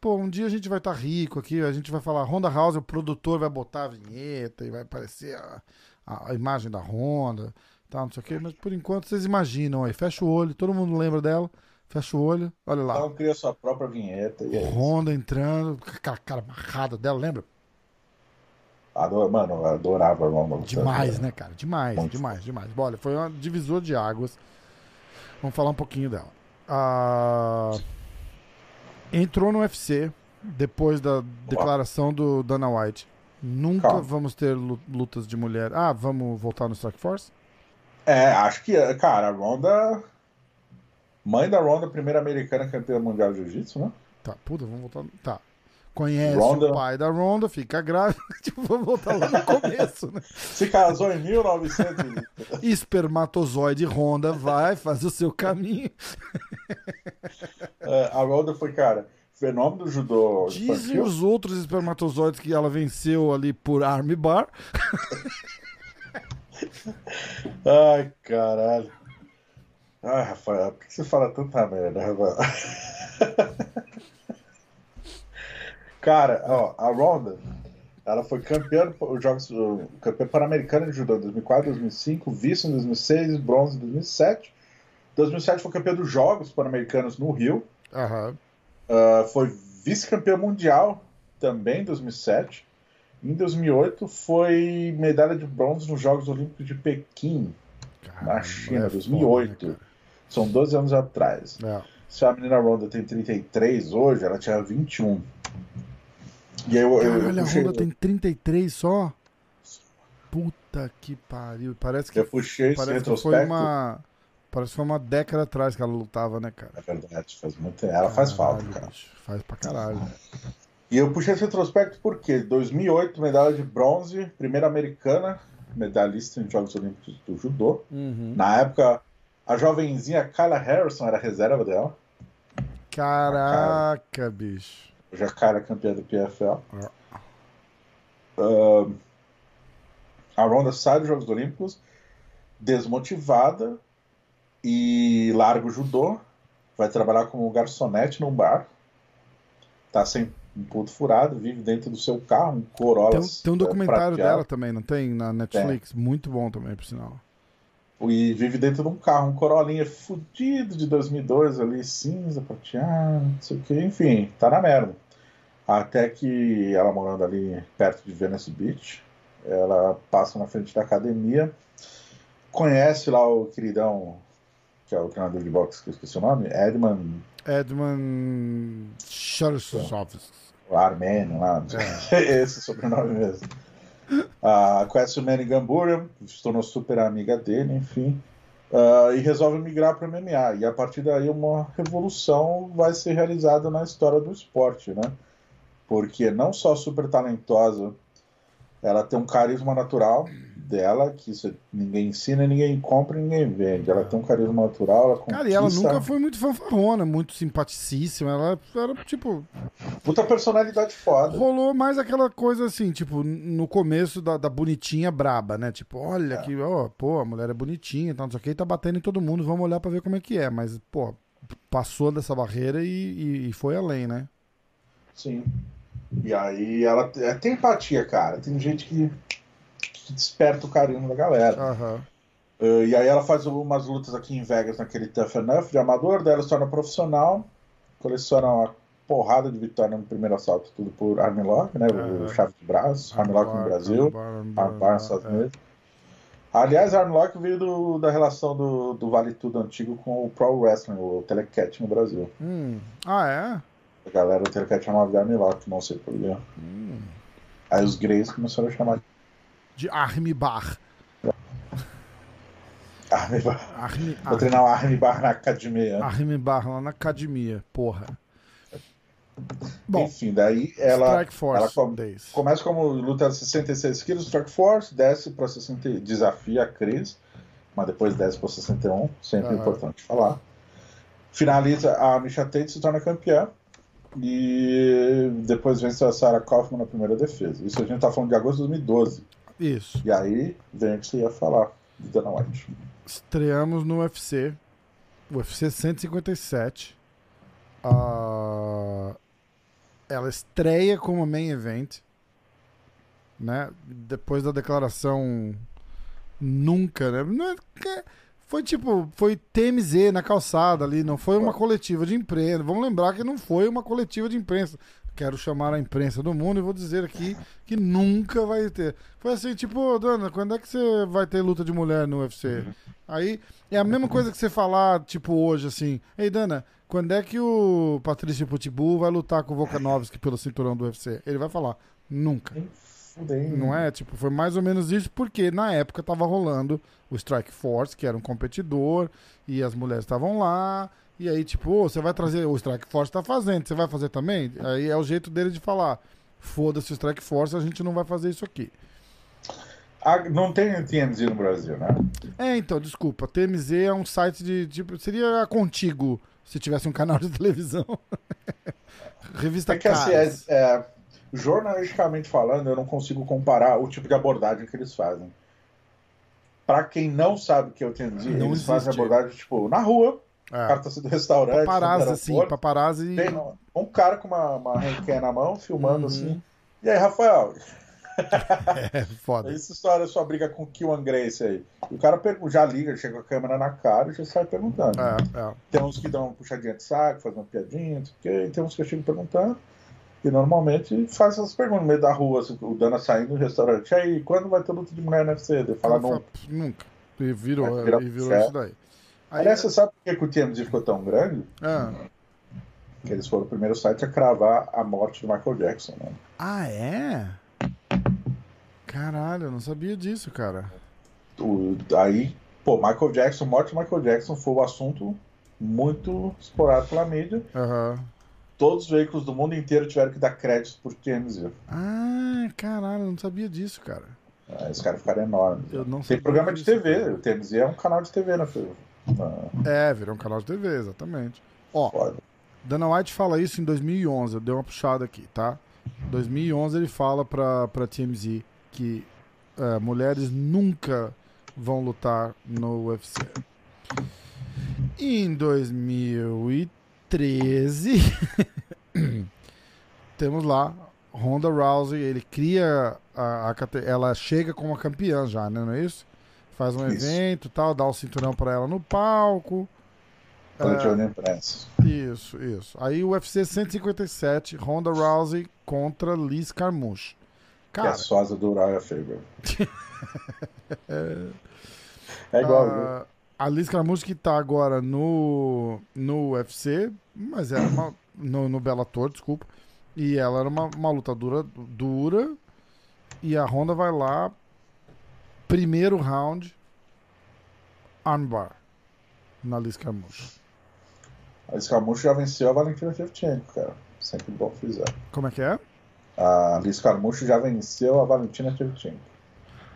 pô, um dia a gente vai estar rico aqui, a gente vai falar Honda House, o produtor vai botar a vinheta e vai aparecer a, a- a imagem da Honda, tal, não sei o quê, mas por enquanto vocês imaginam aí, fecha o olho, todo mundo lembra dela, fecha o olho, olha lá. Um cria sua própria vinheta. E é. Honda entrando, com aquela cara amarrada dela, lembra? Adoro, mano, eu adorava o Ronda. Demais, né, cara? Demais, Muito. demais, demais. Bom, Olha, foi um divisor de águas. Vamos falar um pouquinho dela. Ah, entrou no UFC depois da declaração do Dana White. Nunca Calma. vamos ter lu- lutas de mulher. Ah, vamos voltar no Strike Force? É, acho que, cara, a Ronda. Mãe da Ronda, primeira americana campeã mundial de jiu-jitsu, né? Tá, puta, vamos voltar. Tá. Conhece Ronda. o pai da Ronda, fica grávida. tipo, vamos voltar lá no começo, né? Se casou em 1900. e- Espermatozoide Honda vai, faz o seu caminho. É, a Ronda foi, cara, fenômeno do judô Dizem infantil. os outros espermatozoides que ela venceu ali por armbar. Ai, caralho. Ai, Rafael, por que você fala tanta merda, Rafael? Cara, ó, a Ronda, Ela foi campeã, os jogos, campeã pan-americana de judô em 2004, 2005, vice em 2006, bronze em 2007. 2007 foi campeã dos Jogos Pan-Americanos no Rio. Aham. Uh, foi vice-campeã mundial também em 2007. Em 2008 foi medalha de bronze nos Jogos Olímpicos de Pequim, Caramba, na China, é 2008. foda, né, São 12 anos atrás. cara? Se a menina Ronda tem 33 hoje, ela tinha 21. E aí eu, É. eu, Caralho, eu a puxei, Honda tem 33 só? Puta que pariu. Parece que, eu puxei parece que foi uma. Parece que foi uma década atrás que ela lutava, né, cara? É verdade, faz muito Ela faz falta, Caralho, cara. bicho, Faz pra caralho. E eu puxei esse retrospecto porque 2008, medalha de bronze, primeira americana, medalhista em Jogos Olímpicos do Judô. Uhum. Na época, a jovenzinha Kyla Harrison era a reserva dela. Caraca, bicho. Hoje a Kyla é campeã do PFL. Ah. Ahn, a Ronda sai dos Jogos Olímpicos desmotivada e larga o judô. Vai trabalhar como garçonete num bar. Tá sem um ponto furado, vive dentro do seu carro, um Corolla. Tem, um- tem um documentário prateado. dela também, não tem? Na Netflix. Muito bom também, por sinal. E vive dentro de um carro, um Corolinha fudido de 2002 ali, cinza, prateado, não sei o que, enfim, tá na merda. Até que ela morando ali perto de Venice Beach, ela passa na frente da academia, conhece lá o queridão, que é o treinador de boxe, que eu esqueci o nome, Edman, Edmund Shursovsk. o armênio lá, esse é sobrenome mesmo. Ah, conhece o Manny Gamburian, se tornou super amiga dele, enfim, ah, e resolve migrar para o MMA. E a partir daí uma revolução vai ser realizada na história do esporte, né? Porque não só super talentosa, ela tem um carisma natural dela, que isso ninguém ensina, ninguém compra, ninguém vende. Ela tem um carisma natural, ela Cara, e ela conquista- nunca foi muito fanfarrona, muito simpaticíssima. Ela era, tipo, Puta personalidade foda. rolou mais aquela coisa assim, tipo, no começo da, da bonitinha braba, né? Tipo, olha que, ó, pô, a mulher é bonitinha, tá, não sei o que, tá batendo em todo mundo, vamos olhar pra ver como é que é. Mas, pô, passou dessa barreira e, e- e foi além, né? Sim. E aí ela é, tem empatia, cara. Tem gente que, que desperta o carinho da galera. Aham. Uh, e aí ela faz umas lutas aqui em Vegas naquele Tough Enough de amador, daí ela se torna profissional, coleciona uma porrada de vitória no primeiro assalto, tudo por armlock, né? O chave de braço, armlock no Brasil, armbar, nos Estados. Unidos. Aliás, armlock veio do- da relação do, do Vale Tudo antigo com o Pro Wrestling, o Telecat no Brasil. Hum. Ah, é? A galera do Telecat chamava de armlock, não sei porquê. Hum. Aí os greys começaram a chamar de De Armbar. armbar. Armi, Vou treinar o armbar na academia. Armbar lá na academia, porra. Bom, Enfim, daí ela, Force ela com- Days. começa como luta 66 quilos, Strike Force, desce para 60, desafia a Cris, mas depois desce para 61, sempre importante falar. Finaliza a Misha Tate, se torna campeã. E depois vence a Sarah Kaufman na primeira defesa. Isso a gente tá falando de agosto de 2012. Isso. E aí vem o que você ia falar de Dana White. Estreamos no UFC. UFC 157. Ah, ela estreia como main event. Né? Depois da declaração nunca, né? Não é Foi tipo, foi TMZ na calçada ali, não foi uma coletiva de imprensa. Vamos lembrar que não foi uma coletiva de imprensa. Quero chamar a imprensa do mundo e vou dizer aqui que nunca vai ter. Foi assim, tipo, "Ô, Dana, quando é que você vai ter luta de mulher no UFC? Aí é a mesma coisa que você falar, tipo, hoje, assim, Ei, Dana, quando é que o Patrício Pitbull vai lutar com o Volkanovski pelo cinturão do UFC? Ele vai falar, nunca. Não é? Tipo, foi mais ou menos isso, porque na época tava rolando o Strike Force, que era um competidor, e as mulheres estavam lá, e aí, tipo, "Ô, você vai trazer, o Strike Force tá fazendo, você vai fazer também? Aí é o jeito dele de falar, foda-se o Strike Force, a gente não vai fazer isso aqui. Ah, não tem TMZ no Brasil, né? É, então, desculpa, TMZ é um site de, tipo, seria a Contigo, se tivesse um canal de televisão. Revista É que assim, é, é, jornalisticamente falando, eu não consigo comparar o tipo de abordagem que eles fazem. Pra quem não sabe o que é o TMZ, Não eles fazem existe. abordagem, tipo, na rua, o É. cara tá saindo do restaurante, Paparazzi, assim, paparazzi... tem um cara com uma, uma handcam na mão, filmando Uhum. assim. E aí, Rafael, É foda. Essa história, sua briga com o Kiwan Grace aí. O cara já liga, chega com a câmera na cara e já sai perguntando. É, é. Tem uns que dão uma puxadinha de saco, fazem uma piadinha, não sei o quê, e tem uns que chegam perguntando. E normalmente faz essas perguntas no meio da rua, assim, o Dana saindo do restaurante. E aí, quando vai ter luta de mulher UFC? Ele fala, fala, Nunca. E virou, e virou isso daí. Aliás, você sabe por que o TMZ ficou tão grande? ah, Que eles foram o primeiro site a cravar a morte do Michael Jackson, né? ah, é? Caralho, eu não sabia disso, cara. O, aí, pô, Michael Jackson, morte do Michael Jackson foi o assunto muito explorado pela mídia. Aham. Todos os veículos do mundo inteiro tiveram que dar crédito por TMZ. Ah, caralho, eu não sabia disso, cara. Aí os caras ficaram enormes. Eu não Tem programa de disso, TV, cara. o TMZ é um canal de TV na, É, virou um canal de TV, exatamente. Ó. Dana White fala isso em 2011, eu dei uma puxada aqui, tá? Em 2011 ele fala pra, pra TMZ que é, mulheres nunca vão lutar no UFC. E em 2013 temos lá Ronda Rousey, ele cria a, a ela chega como a campeã já, né, não é isso? Faz um Isso. evento, tal, dá o cinturão pra ela no palco. Coletiva de imprensa. Isso, isso. Aí o UFC 157, Ronda Rousey contra Liz Carmouche. Que é Cara, a sósia do Uriah Faber. é igual. viu? a, a Liz Carmouche que tá agora no, no UFC, mas era uma. No, no Bellator, desculpa. E ela era uma, uma lutadora dura. E a Ronda vai lá. Primeiro round. Armbar. Na Liz Carmouche. A Escamucho já venceu a Valentina Shevchenko, cara. Sempre bom frisar. Como é que é? A Liz Carmucho já venceu a Valentina Shevchenko.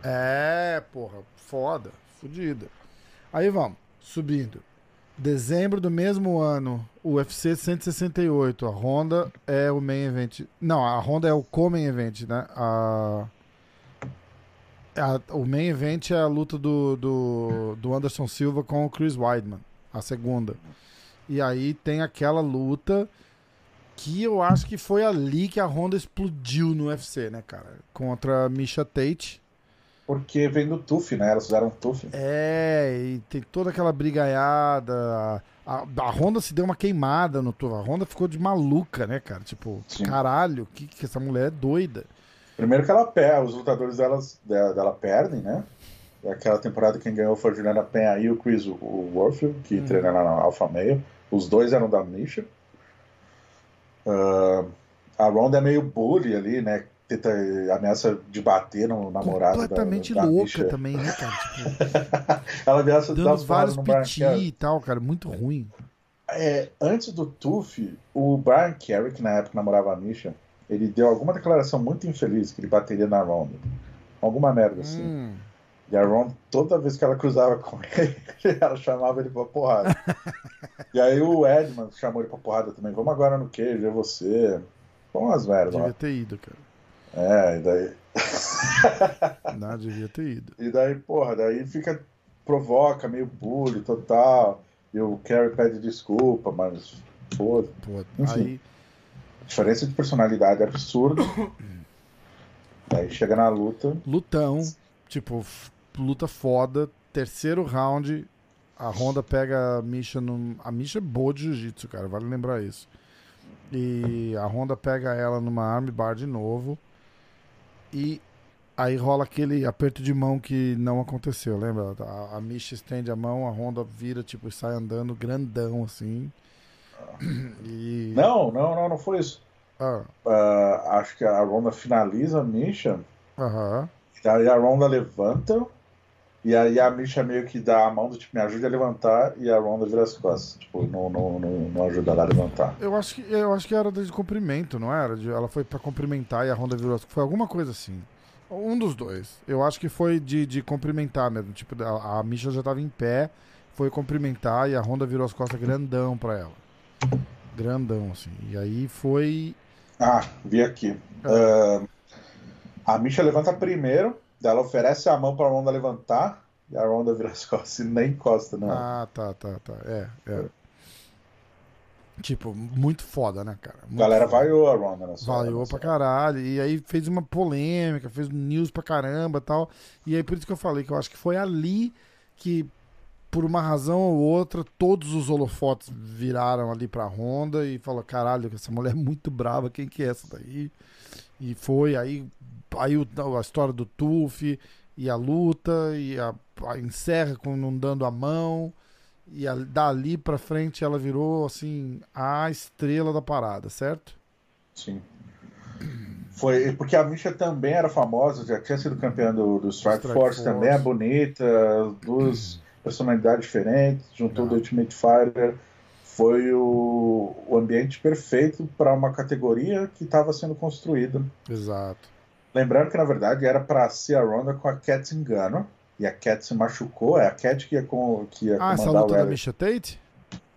É, porra, foda, fodida. Aí vamos, subindo. Dezembro do mesmo ano, UFC 168. A Honda é o main event. Não, a Honda é o co-main event, né? A, a- o main event é a luta do, do, do Anderson Silva com o Chris Weidman, a segunda. E aí tem aquela luta que eu acho que foi ali que a Honda explodiu no UFC, né, cara? Contra a Misha Tate. Porque vem do TUF, né? Elas fizeram TUF. É, e tem toda aquela brigaiada. A, a Honda se deu uma queimada no turno. A Honda ficou de maluca, né, cara? Tipo, Sim. caralho, que, que essa mulher é doida. Primeiro que ela perde, os lutadores delas, dela, dela perdem, né? Aquela temporada quem ganhou foi a Juliana Penha e o Chris o Warfield, que Uhum. treina lá na Alpha Male. Os dois eram da Misha. Ah, a Ronda é meio bully ali, né? Tenta ameaça de bater no namorado da, Completamente da louca Misha. também, né, cara? Tipo, Ela ameaça de dar vários piti e tal, cara. Muito ruim. É, antes do TUF, o Brian Carey, que na época namorava a Misha, ele deu alguma declaração muito infeliz que ele bateria na Ronda. Alguma merda assim. Hum. E a Ron, toda vez que ela cruzava com ele, ela chamava ele pra porrada. e aí o Edman chamou ele pra porrada também. Vamos agora no queijo, é você. Vamos umas merdas. Devia ter ido, cara. É, e daí. Não, devia ter ido. E daí, porra, daí fica. Provoca, meio bullying total. E o Carey pede desculpa, mas. Pô, Pô, aí. Diferença de personalidade é absurda. daí chega na luta. Lutão. Tipo, luta foda. Terceiro round. A Honda pega a Misha no. A Misha é boa de jiu-jitsu, cara. Vale lembrar isso. E a Honda pega ela numa armbar de novo. E aí rola aquele aperto de mão que não aconteceu, lembra? A, a Misha estende a mão, a Honda vira, tipo, e sai andando grandão assim. E. Não, não, não, não foi isso. Ah, Ah, acho que a Ronda finaliza a Misha. Aham. Daí a Ronda levanta. E aí a Misha meio que dá a mão do tipo, me ajude a levantar. E a Ronda vira as costas. Tipo, não, não, não, não ajuda ela a levantar. Eu acho que eu acho que era de cumprimento, não era? De- ela foi pra cumprimentar e a Honda virou. as- Foi alguma coisa assim. Um dos dois. Eu acho que foi de, de cumprimentar mesmo. Tipo, a, a Misha já tava em pé, foi cumprimentar e a Honda virou as costas grandão pra ela. Grandão, assim. E aí foi. Ah, vi aqui. Ah, a Misha levanta primeiro. Ela oferece a mão pra Ronda levantar. E a Ronda vira as costas e nem encosta, não. Ah, tá, tá, tá. É, é. Tipo, muito foda, né, cara? Muito galera foda. vaiou a Ronda nessa Vaiou pra caralho. E aí fez uma polêmica, fez news pra caramba e tal. E aí por isso que eu falei que eu acho que foi ali que, por uma razão ou outra, todos os holofotes viraram ali pra Honda e falou: caralho, essa mulher é muito brava, quem que é essa daí? E foi, aí, aí a história do Tuf e a luta, e a, a encerra com não dando a mão. E a- dali pra frente ela virou assim a estrela da parada, certo? Sim. Foi porque a Misha também era famosa, já tinha sido campeã do, do Strike, Strike Force, Force. também é bonita, duas personalidades diferentes, juntou Ah. do Ultimate Fighter. Foi o, o ambiente perfeito para uma categoria que estava sendo construída. Exato. Lembrando que na verdade era para ser a Ronda com a Cat Zingano, e a Cat se machucou, é a Cat que ia, com, que ia Ah, essa comandar o luta da reality. Misha Tate?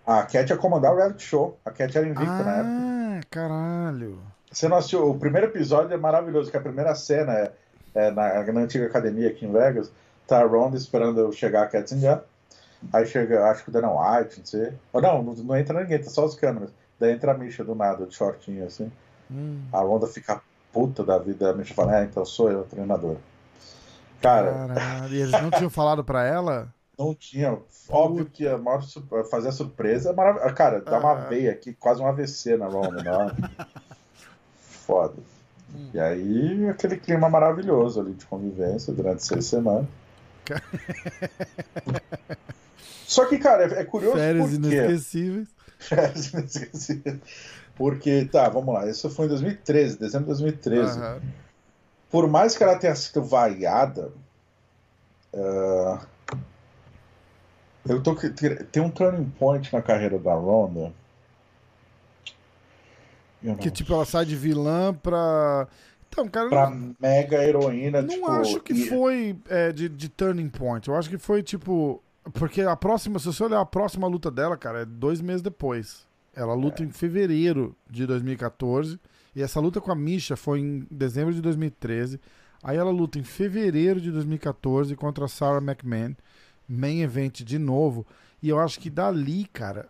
A Cat ia comandar o reality show. A Cat era invicta na época. Ah, caralho. Você não assistiu? O primeiro episódio é maravilhoso, que a primeira cena é, é na, na antiga academia aqui em Vegas. Tá a Ronda esperando eu chegar a Katzinga. Aí chega, acho que o Dana White, não sei. Ou não, não, não entra ninguém, tá só as câmeras. Daí entra a Misha do nada, de shortinho assim. Hum, A Ronda fica puta da vida. A Misha fala, é, então sou eu, a treinadora. Cara, caralho. E eles não tinham falado pra ela? não tinha. Óbvio que a maior sur- fazer a surpresa é maravilhoso. Cara, dá uma Ah. veia aqui, quase um AVC na Ronda, não. Foda. Hum. E aí, aquele clima maravilhoso ali de convivência durante seis semanas. Só que, cara, é, é curioso Férias por quê? inesquecíveis. Férias inesquecíveis. Porque, tá, vamos lá. Isso foi em 2013, dezembro de 2013. Aham. Por mais que ela tenha sido vaiada, ah, eu tô tem um turning point na carreira da Ronda. Que tipo, ela sai de vilã pra. Então, cara, pra não, mega heroína, não tipo, acho que foi é, de, de turning point. Eu acho que foi tipo. Porque a próxima, se você olhar a próxima luta dela, cara, é dois meses depois. Ela luta em fevereiro de 2014. E essa luta com a Misha foi em dezembro de 2013. Aí ela luta em fevereiro de 2014 contra a Sarah McMahon. Main event de novo. E eu acho que dali, cara,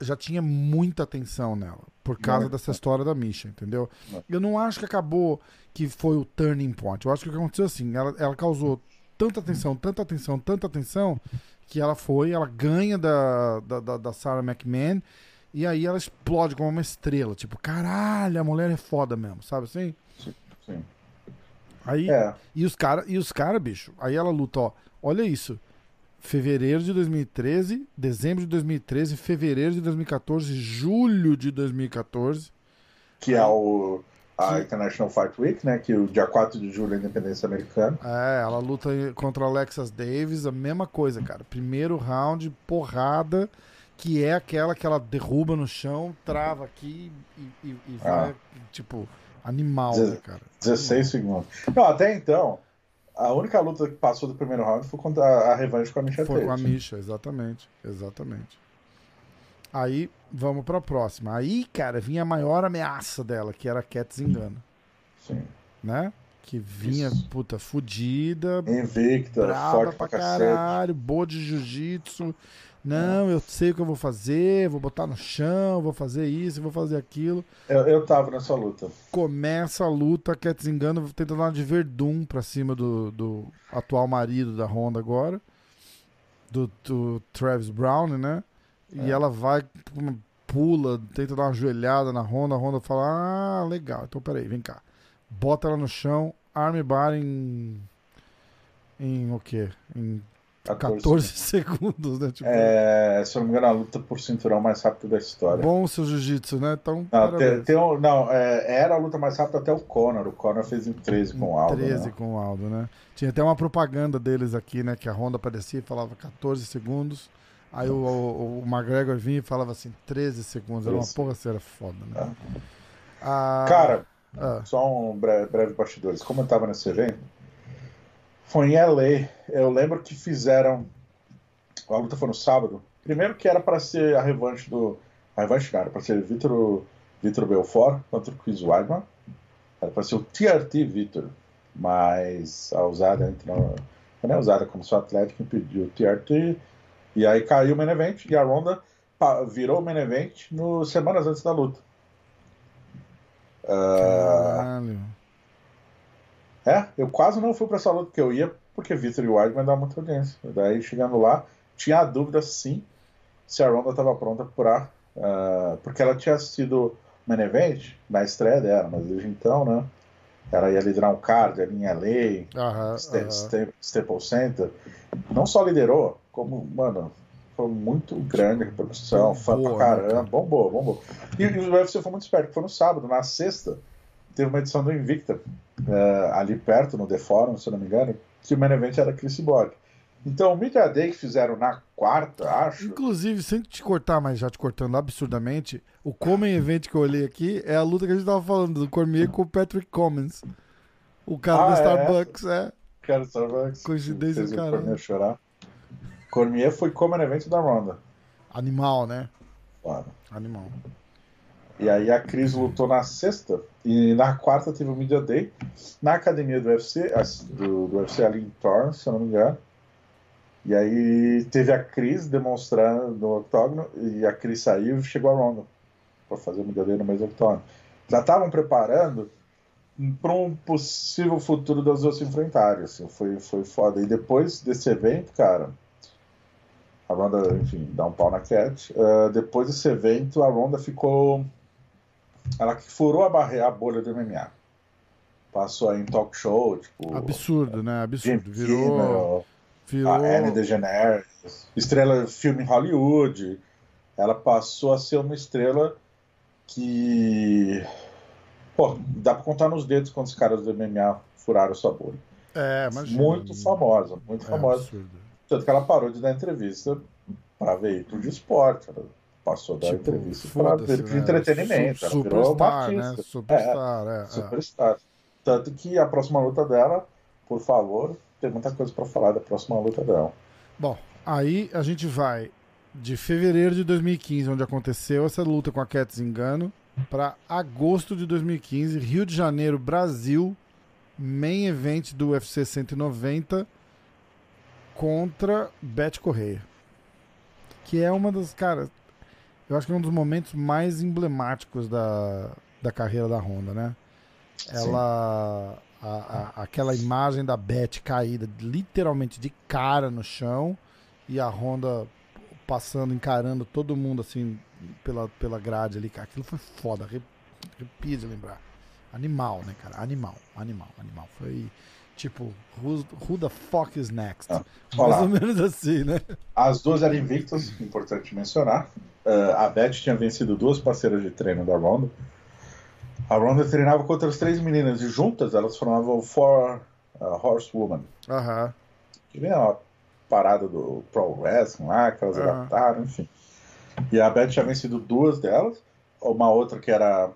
já tinha muita atenção nela. Por causa Muito. dessa história da Misha, entendeu? Muito. Eu não acho que acabou que foi o turning point. Eu acho que o que aconteceu assim, ela, ela causou tanta atenção, tanta atenção, tanta atenção, que ela foi, ela ganha da, da, da, da Sarah McMahon, e aí ela explode como uma estrela. Tipo, caralho, a mulher é foda mesmo, sabe assim? Sim. Aí, É, e os caras, cara, bicho, aí ela luta, ó, olha isso. Fevereiro de 2013, dezembro de 2013, fevereiro de 2014, julho de 2014. que é o a International Fight Week, né? Que o dia 4 de julho é a independência americana. É, ela luta contra a Alexas Davis, a mesma coisa, cara. Primeiro round, porrada, que é aquela que ela derruba no chão, trava aqui e, e- e vai, Ah. tipo, animal, Deze- né, cara? 16 segundos. Não, até então, a única luta que passou do primeiro round foi contra a, revanche com a Misha Foi com a Tate. Misha, exatamente. Exatamente. Aí, vamos pra próxima. Aí, cara, vinha a maior ameaça dela, que era a Cat Zingano, Sim. né? Que vinha, Isso. puta, fudida, Invicta, brava forte pra pra caralho, boa de jiu-jitsu. Não, eu sei o que eu vou fazer, vou botar no chão, vou fazer isso, vou fazer aquilo. Eu, eu tava nessa luta. Começa a luta, a Cat Zingano tenta dar uma de Verdun pra cima do, do atual marido da Honda agora, do, do Travis Brown, né? E É. ela vai, pula, tenta dar uma joelhada na Honda, a Honda fala, ah, legal, então peraí, vem cá. Bota ela no chão, armbar em... Em o quê? Em 14 segundos, né? Tipo, É, se eu não me engano, a luta por cinturão mais rápida da história. Bom seu jiu-jitsu, né? Então, Não, tem, tem um- não é, era a luta mais rápida até o Conor. O Conor fez em 13 com o Aldo. 13 né? com o Aldo, né? Tinha até uma propaganda deles aqui, né? Que a Honda aparecia e falava 14 segundos. Aí o, o, o McGregor vinha e falava assim, 13 segundos. Era uma porra, era foda, né? Ah, Cara, ah, só um breve, breve bastidores. Como eu tava nesse evento, foi em LA. Eu lembro que fizeram. A luta foi no sábado. Primeiro que era para ser a revanche do. A revanche era para ser Vitor, Vitor Belfort contra o Chris Weidman. Era para ser o TRT Vitor. Mas a usada entrou. Não é usada como só Atlético impediu o TRT. E aí caiu o main event e a Ronda virou o main event no semanas antes da luta. Caralho. É, eu quase não fui pra essa luta, porque eu ia porque Victory Wide vai dar muita audiência. Daí, chegando lá, tinha a dúvida, sim, se a Ronda estava pronta para... Uh, porque ela tinha sido main event na estreia dela, mas desde então, né? Ela ia liderar um card ali em LA, Aham, Sta- aham. Sta- Staples Center. Não só liderou, como, mano, foi muito grande a repercussão, fã pra né, caramba, cara? bombou, bombou. E, e o UFC foi muito esperto, foi no sábado, na sexta, teve uma edição do Invicta, eh, ali perto, no The Forum, se não me engano, que o main event era Chris Borg. Então, o Media Day que fizeram na quarta, acho, Inclusive, sem te cortar, mas já te cortando absurdamente, o Common Event que eu olhei aqui é a luta que a gente tava falando do Cormier com o Patrick Cummins. O cara Ah, do é? Starbucks, é. quero saber se Coincidência fez do o caralho. Cormier chorar. Cormier foi como evento da Ronda. Animal, né? Claro. Animal. E aí a Cris lutou na sexta e na quarta teve o Media Day na academia do UFC, do, do UFC ali em Torrance, se eu não me engano. E aí teve a Cris demonstrando no octógono e a Cris saiu e chegou a Ronda para fazer o Media Day no mesmo octógono. Já estavam preparando para um possível futuro das duas se enfrentarem, assim, foi, foi foda. E depois desse evento, cara, a Ronda, enfim, dá um pau na Cat. Ah, depois desse evento, a Ronda ficou. Ela que furou a barreira, a bolha do MMA. Passou aí em talk show, tipo. Absurdo, né? Jim Absurdo. Virou. Virou. a Ellen DeGeneres, estrela de filme em Hollywood. Ela passou a ser uma estrela que. Pô, dá pra contar nos dedos quantos caras do MMA furaram sua bolha. É, imagina. Muito famosa, muito É famosa. absurdo. Tanto que ela parou de dar entrevista para veículo de esporte. Ela passou a dar Tipo, entrevista para né? entretenimento. Su- ela Superstar, né? artista. Superstar, é. é. Superstar. Tanto que a próxima luta dela, por favor, tem muita coisa para falar da próxima luta dela. Bom, aí a gente vai de fevereiro de 2015, onde aconteceu essa luta com a Cat Zingano, para agosto de 2015, Rio de Janeiro, Brasil, main event do UFC 190 contra Beth Correia. Que é uma das, cara, eu acho que é um dos momentos mais emblemáticos da, da carreira da Honda, né? Ela. a- a- aquela imagem da Beth caída literalmente de cara no chão e a Honda passando, encarando todo mundo assim pela, pela grade ali. Cara, Aquilo foi foda, arre- arrepia de lembrar. Animal, né, cara? Animal, animal, animal. Foi tipo, who, who the fuck is next? Ah, Mais ou menos assim, né? As duas eram invictas, importante mencionar. Ah, a Beth tinha vencido duas parceiras de treino da Ronda. A Ronda treinava com outras três meninas e juntas elas formavam o Four ah, Horsewoman. Aham. que vem uma parada do Pro Wrestling lá, que elas Aham. adaptaram, enfim. E a Beth tinha vencido duas delas, uma outra que era.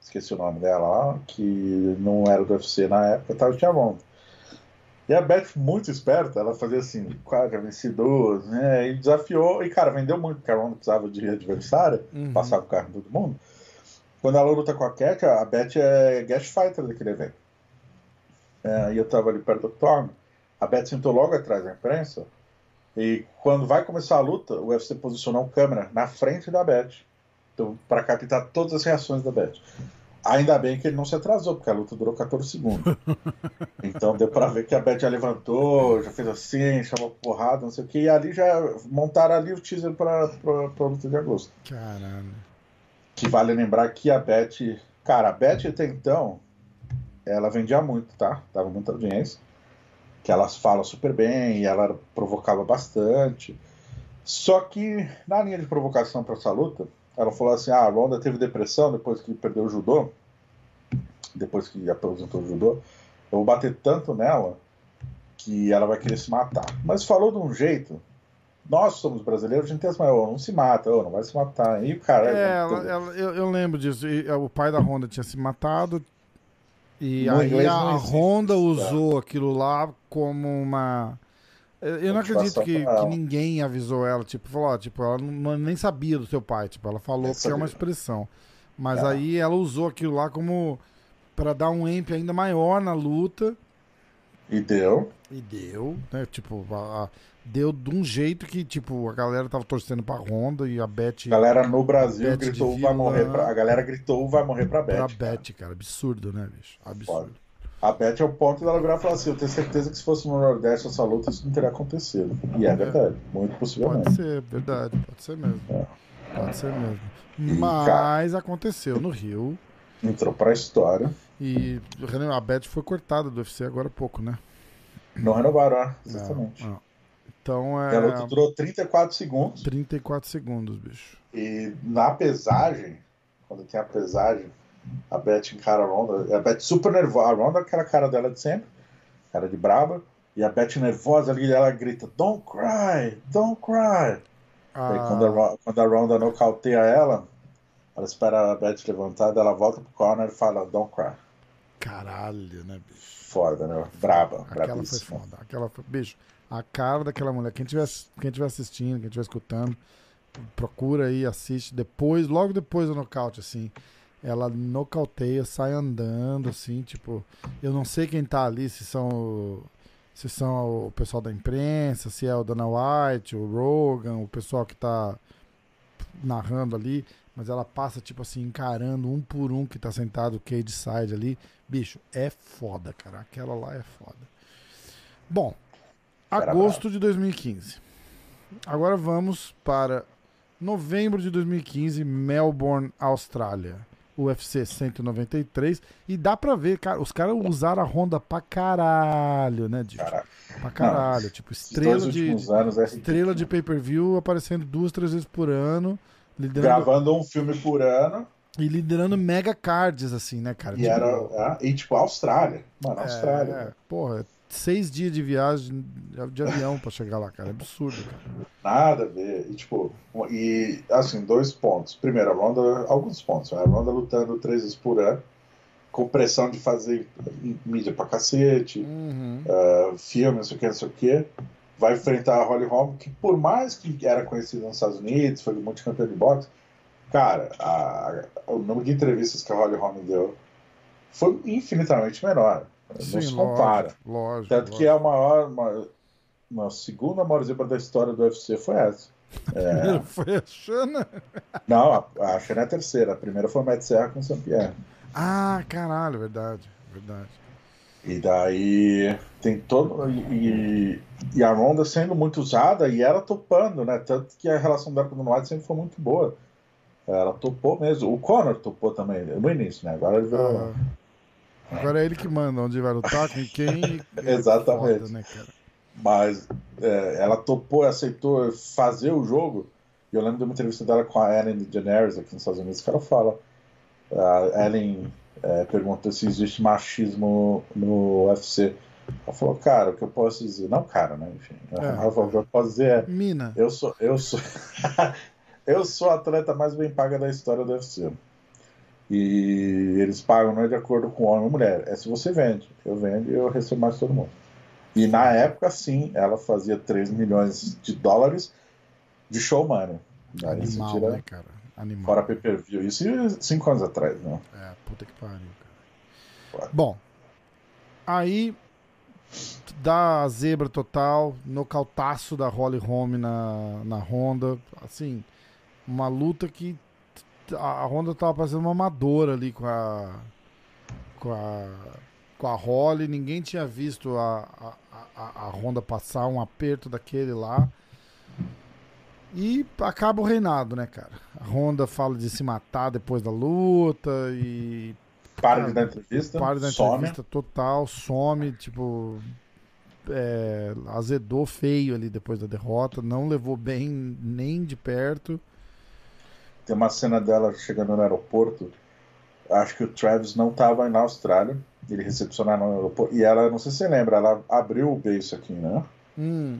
Esqueci o nome dela lá, que não era do UFC na época, tava tinha Ronda. E a Beth, muito esperta, ela fazia assim, já venci duas, né? E desafiou, e cara, vendeu muito, porque a Ronda precisava de adversária, Uhum. passava o carro em todo mundo. Quando ela luta com a Cat, a Beth é guest fighter daquele evento. É, e eu tava ali perto do octógono. A Beth sentou logo atrás da imprensa. E quando vai começar a luta, o UFC posicionou câmera na frente da Beth. Então, para captar todas as reações da Beth. Ainda bem que ele não se atrasou, porque a luta durou 14 segundos. Então deu pra ver que a Beth já levantou, já fez assim, chamou porrada, não sei o que. E ali já montaram ali o teaser pra, pra, pra luta de agosto. Caralho. Que vale lembrar que a Beth. Cara, a Beth até então, ela vendia muito, tá? Dava muita audiência. Que elas falam super bem e ela provocava bastante. Só que na linha de provocação para essa luta, ela falou assim: ah, a Ronda teve depressão depois que perdeu o judô. Depois que aposentou o judô. Eu vou bater tanto nela que ela vai querer se matar. Mas falou de um jeito. Nós somos brasileiros, a gente tem essa, oh, não se mata, oh, não vai se matar. E o cara. É, ela- ela- eu, eu lembro disso. E, é, o pai da Honda tinha se matado. E No aí a existe Honda usou aquilo lá como uma. Eu não acredito que, que ninguém avisou ela. Tipo, falou, ó, tipo, ela não, nem sabia do seu pai. Tipo, ela falou Nem que é uma expressão. Mas É. aí ela usou aquilo lá como. para dar um amp ainda maior na luta. E deu. E deu, né? Tipo, a, a, deu de um jeito que, tipo, a galera tava torcendo pra Honda e a Beth. A galera no Brasil gritou vai morrer pra. A galera gritou vai morrer pra Beth. Pra cara. Beth, cara. Absurdo, né, bicho? Absurdo. A Beth é o ponto dela virar e falar assim: eu tenho certeza que se fosse no Nordeste essa luta, isso não teria acontecido. E é, é. verdade, muito possivelmente. Pode ser, verdade, pode ser mesmo. É. Pode ser mesmo. Mas cara, aconteceu no Rio. Entrou pra história. E a Beth foi cortada do UFC agora há pouco, né? Não renovaram, né? exatamente. Não, não. Então é. A luta durou 34 segundos. 34 segundos, bicho. E na pesagem, quando tem a pesagem, a Beth encara a Ronda. A Beth super nervosa. A Ronda aquela cara dela de sempre, cara de braba. E a Beth nervosa ali, ela grita: Don't cry, don't cry. Ah. Aí quando a, quando a Ronda nocauteia ela, ela espera a Beth levantar, ela volta pro corner e fala: Don't cry. Caralho, né, bicho? Foda, né? Braba, Aquela foi foda. Aquela foi. Bicho, a cara daquela mulher. Quem estiver quem tiver assistindo, quem estiver escutando, procura aí, assiste. Depois, logo depois do nocaute, assim ela nocauteia, sai andando, assim, tipo, eu não sei quem tá ali, se são se são o pessoal da imprensa, se é o Dana White, o Rogan, o pessoal que tá narrando ali, mas ela passa, tipo assim, encarando um por um que tá sentado cage side ali. Bicho, é foda, cara. Aquela lá é foda. Bom, agosto de 2015. Agora vamos para novembro de 2015, Melbourne, Austrália. UFC 193. E dá pra ver, cara, os caras usaram a Honda pra caralho, né, Dick? Pra caralho. Não, tipo, estrela de. É estrela de pay-per-view aparecendo duas, três vezes por ano. Liderando... Gravando um filme por ano. E liderando mega cards, assim, né, cara? E tipo... era. É, e tipo, Austrália. Mano, Austrália. É, porra, seis dias de viagem de avião pra chegar lá, cara. É absurdo, cara. Nada a ver. E, tipo, e assim, dois pontos. Primeiro, a Ronda, alguns pontos. A Ronda lutando três vezes por ano, com pressão de fazer mídia pra cacete, uhum. uh, filme, não sei o que, não sei o que. Vai enfrentar a Holly Holm, que por mais que era conhecida nos Estados Unidos, foi multicampeão de boxe, cara, a, o número de entrevistas que a Holly Holm deu foi infinitamente menor. Sim, não se compara. Lógico, Tanto lógico. que é a maior, uma, uma segunda maior zebra da história do UFC foi essa. É... foi a Shana? Não, a, a Shana é a terceira. A primeira foi o Matt Serra com o St. Pierre. Ah, caralho, verdade, verdade. E daí tem todo. E, e a Ronda sendo muito usada e ela topando, né? Tanto que a relação dela com o White sempre foi muito boa. Ela topou mesmo. O Conor topou também no início, né? Agora ele virou. Ah. Agora é ele que manda onde vai lutar, com quem. Exatamente. Foda, né, Mas é, ela topou, aceitou fazer o jogo. E eu lembro de uma entrevista dela com a Ellen DeGeneres aqui nos Estados Unidos, que ela fala. A Ellen é, pergunta se existe machismo no UFC. Ela falou, cara, o que eu posso dizer? Não, cara, né? Enfim. É, ela falou, o que eu posso dizer é. Mina. Eu sou. Eu sou, eu sou a atleta mais bem paga da história do UFC. E eles pagam não é de acordo com homem ou mulher. É se você vende. Eu vendo e eu recebo mais todo mundo. E na época, sim, ela fazia 3 milhões de dólares de show money. Animal, tira né, cara? Animal. Fora pay per view. Isso cinco anos atrás, né? É, puta que pariu, cara. Bom, aí dá zebra total, nocautaço da Holly Holm na, na Honda. Assim, uma luta que a Honda tava fazendo uma amadora ali com a com a com a Holly, ninguém tinha visto a, a, a, a Honda passar um aperto daquele lá. E acaba o reinado, né, cara? A Honda fala de se matar depois da luta e. Para de dar entrevista. Para da entrevista some. total, some, tipo. É, azedou feio ali depois da derrota, não levou bem nem de perto. Tem uma cena dela chegando no aeroporto. Acho que o Travis não estava na Austrália. Ele recepcionar no aeroporto. E ela, não sei se você lembra, ela abriu o beijo aqui, né? Hum.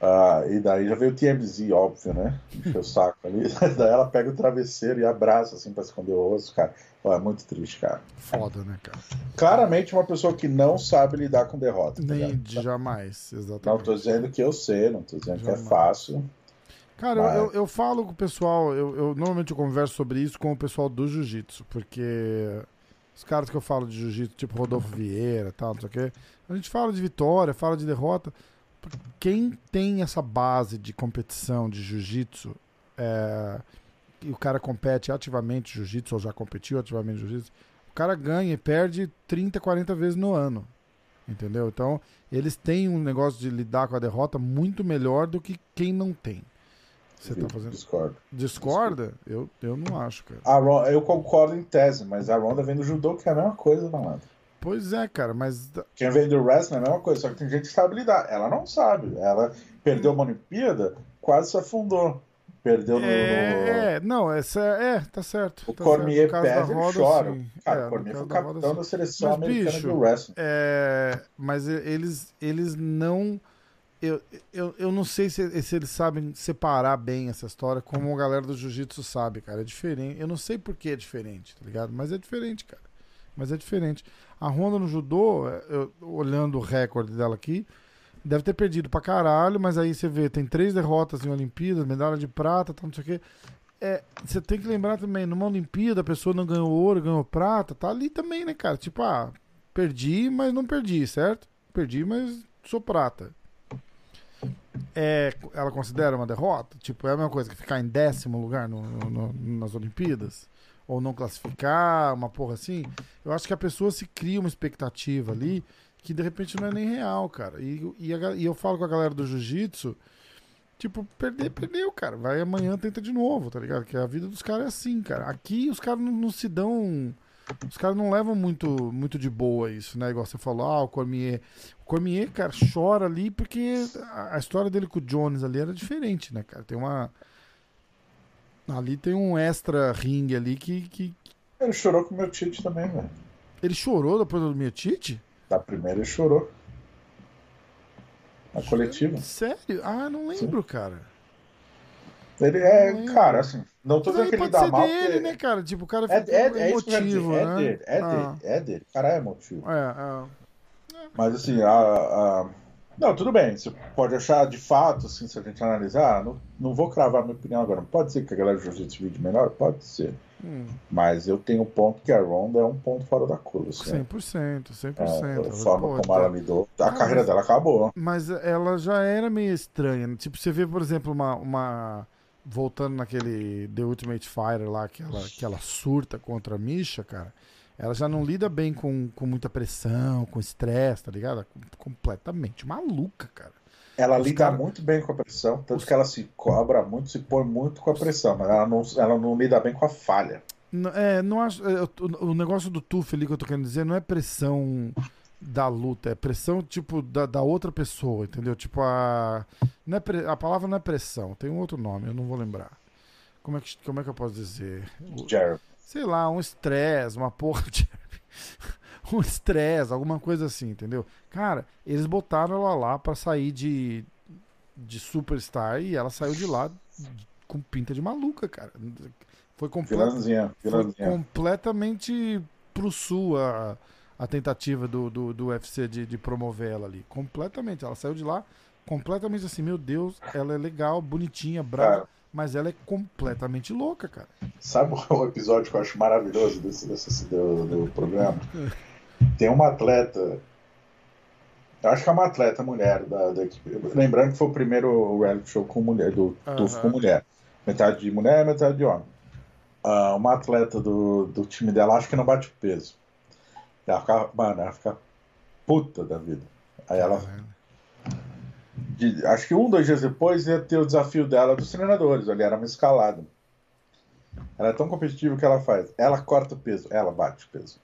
Ah, e daí já veio o TMZ, óbvio, né? Encheu o saco ali. daí ela pega o travesseiro e abraça, assim, pra esconder o rosto, cara. É muito triste, cara. Foda, né, cara? Claramente uma pessoa que não sabe lidar com derrota. Tá Nem tá jamais, exatamente. Não tô dizendo que eu sei, não tô dizendo jamais. que é fácil. Cara, Mas... eu, eu falo com o pessoal, eu, eu normalmente eu converso sobre isso com o pessoal do jiu-jitsu, porque os caras que eu falo de jiu-jitsu, tipo Rodolfo Vieira tal, não sei o quê, a gente fala de vitória, fala de derrota. Quem tem essa base de competição de jiu-jitsu, é, e o cara compete ativamente jiu-jitsu, ou já competiu ativamente jiu-jitsu, o cara ganha e perde 30, 40 vezes no ano. Entendeu? Então, eles têm um negócio de lidar com a derrota muito melhor do que quem não tem. Você tá fazendo. Discordo. Discorda? Eu, eu não acho, cara. A Ron- eu concordo em tese, mas a Ronda vem do judô, que é a mesma coisa, malandro. Pois é, cara, mas. Quem vem do wrestling é a mesma coisa, só que tem gente que sabe lidar. Ela não sabe. Ela perdeu uma Olimpíada, quase se afundou. Perdeu no. no- É, é, não, essa é, tá certo. O tá Cormier certo. Ele roda, chora. sim. Cara, É, o Cormier foi da roda, capitão da seleção Mas, americana bicho, de wrestling. É, mas e- eles, eles não. Eu, eu, eu não sei se, se eles sabem separar bem essa história como a galera do jiu-jitsu sabe, cara. É diferente. Eu não sei por que é diferente, tá ligado? Mas é diferente, cara. Mas é diferente. A Honda no judô, é, eu- olhando o recorde dela aqui, deve ter perdido pra caralho, mas aí você vê, tem três derrotas em Olimpíadas, medalha de prata, tal, não sei o quê. É, você tem que lembrar também, numa Olimpíada a pessoa não ganhou ouro, ganhou prata, tá ali também, né, cara? Tipo, ah, perdi, mas não perdi, certo? Perdi, mas sou prata. É, ela considera uma derrota? Tipo, é a mesma coisa que ficar em décimo lugar no- no- nas Olimpíadas? Ou não classificar, uma porra assim? Eu acho que a pessoa se cria uma expectativa ali que de repente não é nem real, cara. E, e, a e eu falo com a galera do jiu-jitsu, tipo, perder, perdeu, cara. Vai amanhã, tenta de novo, tá ligado? Que a vida dos caras é assim, cara. Aqui os caras não, não se dão. Os caras não levam muito, muito de boa isso, né? Igual você falou, ah, o Cormier. O Cormier, cara, chora ali porque a, a história dele com o Jones ali era diferente, né, cara? Tem uma. Ali tem um extra ringue ali que. que... Ele chorou com o meu Tite também, velho. Ele chorou depois do Miotite? Da primeira ele chorou. Na coletiva. Sério? Ah, não lembro, cara. Ele é, cara, assim, não tô dizendo que ele dá ser mal, dele, porque né, cara? Tipo, o cara é, fica é, é emotivo, é né? dele, é Ah. dele, é dele. O cara é emotivo. É, é. Mas assim, a, a- Não, tudo bem, você pode achar de fato, assim, se a gente analisar, não, não vou cravar minha opinião agora. Pode ser que a galera do Jiu-Jitsu vide melhor? Pode ser. Hum, Mas eu tenho um ponto que a Ronda é um ponto fora da curva. Assim, 100%, 100%. É, a Ela, forma pô, como ela lidou. A Ah, carreira mas- dela acabou. Mas ela já era meio estranha. né? Tipo, você vê, por exemplo, uma. uma- Voltando naquele The Ultimate Fighter lá, que ela, que ela surta contra a Misha, cara. Ela já não lida bem com, com muita pressão, com estresse, tá ligado? Completamente maluca, cara. Ela Os lida cara- muito bem com a pressão, tanto Os- que ela se cobra muito, se põe muito com a pressão, mas ela não, ela não lida bem com a falha. É, não acho. é, o, o negócio do TUF ali que eu tô querendo dizer não é pressão da luta, é pressão, tipo, da, da outra pessoa, entendeu? Tipo, a. Não é pre- a palavra não é pressão, tem um outro nome, eu não vou lembrar. Como é que, como é que eu posso dizer? O- sei lá, um estresse, uma porra de. um estresse, alguma coisa assim, entendeu? Cara, eles botaram ela lá pra sair de, de superstar e ela saiu de lá com pinta de maluca, cara. Foi completo. Vilãzinha, Foi vilãzinha. completamente pro sul a, a tentativa do, do, do UFC de, de promover ela ali. Completamente. Ela saiu de lá completamente assim, meu Deus, ela é legal, bonitinha, brava, mas ela é completamente louca, cara. Sabe o episódio que eu acho maravilhoso desse, desse do, do programa? Tem uma atleta, eu acho que é uma atleta mulher da, da equipe. Lembrando que foi o primeiro reality show com mulher, do TUF Aham. com mulher. Metade de mulher, metade de homem. Ah, uma atleta do, do time dela, acho que não bate peso. Ela fica, mano, ela puta da vida. Aí ela de- acho que um, dois dias depois ia ter o desafio dela dos treinadores. Ali era uma escalada. Ela é tão competitiva que ela faz. Ela corta o peso, ela bate o peso.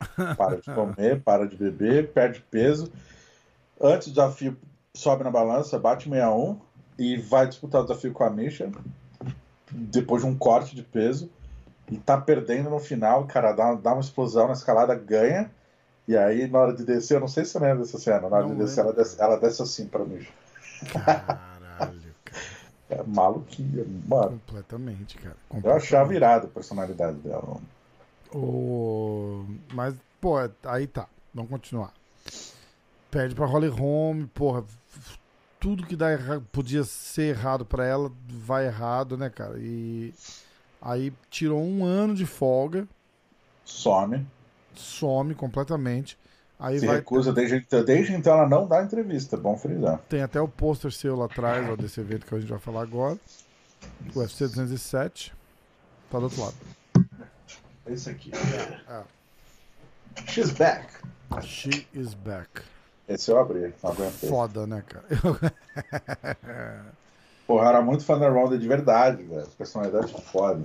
Para de comer, para de beber, perde peso. Antes do desafio, sobe na balança, bate 61 e vai disputar o desafio com a Misha. Depois de um corte de peso. E tá perdendo no final, cara, dá, dá uma explosão na escalada, ganha. E aí, na hora de descer, eu não sei se você lembra dessa cena. Na hora Não de descer, ela desce, ela desce assim pra mim. Caralho, cara. É maluquinha, mano. Completamente, cara. Eu achava irado a personalidade dela. O... Mas, pô, aí tá. Vamos continuar. Perde pra Holly Holm, porra. Tudo que dá podia ser errado pra ela vai errado, né, cara? E aí tirou um ano de folga. Some. some completamente. Aí Se vai recusa desde, então- desde então ela não dá entrevista, bom frisar. Tem até o pôster seu lá atrás, ó, desse evento que a gente vai falar agora. O UFC 207. Tá do outro lado. Esse aqui. É. She's back. She is back. Esse eu abri, não aguentei. Foda, né, cara? Porra, era muito Ronda de verdade, velho. Personalidade foda.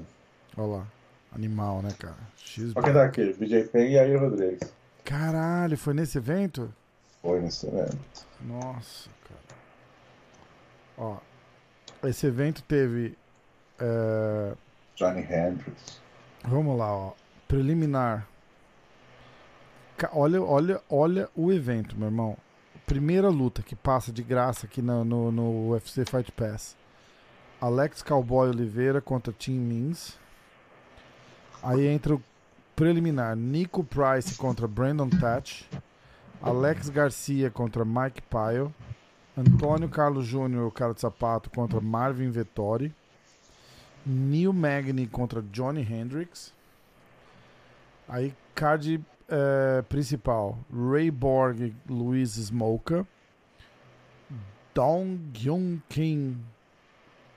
Olha lá. Animal, né, cara? She's Olha quem tá aqui, BJ Penn e aí Rodrigues. Caralho, foi nesse evento? Foi nesse evento. Nossa, cara. Ó, esse evento teve. é, Johnny Hendricks. Vamos lá, ó. Preliminar. Olha, olha, olha o evento, meu irmão. Primeira luta que passa de graça aqui no, no, UFC Fight Pass. Alex Cowboy Oliveira contra Tim Means. Aí entra o preliminar. Nico Price contra Brandon Thatch. Alex Garcia contra Mike Pyle. Antônio Carlos Júnior, o cara de sapato, contra Marvin Vettori. Neil Magny contra Johnny Hendricks. Aí, card eh, principal: Ray Borg Luiz Smoka. Dong Hyun Kim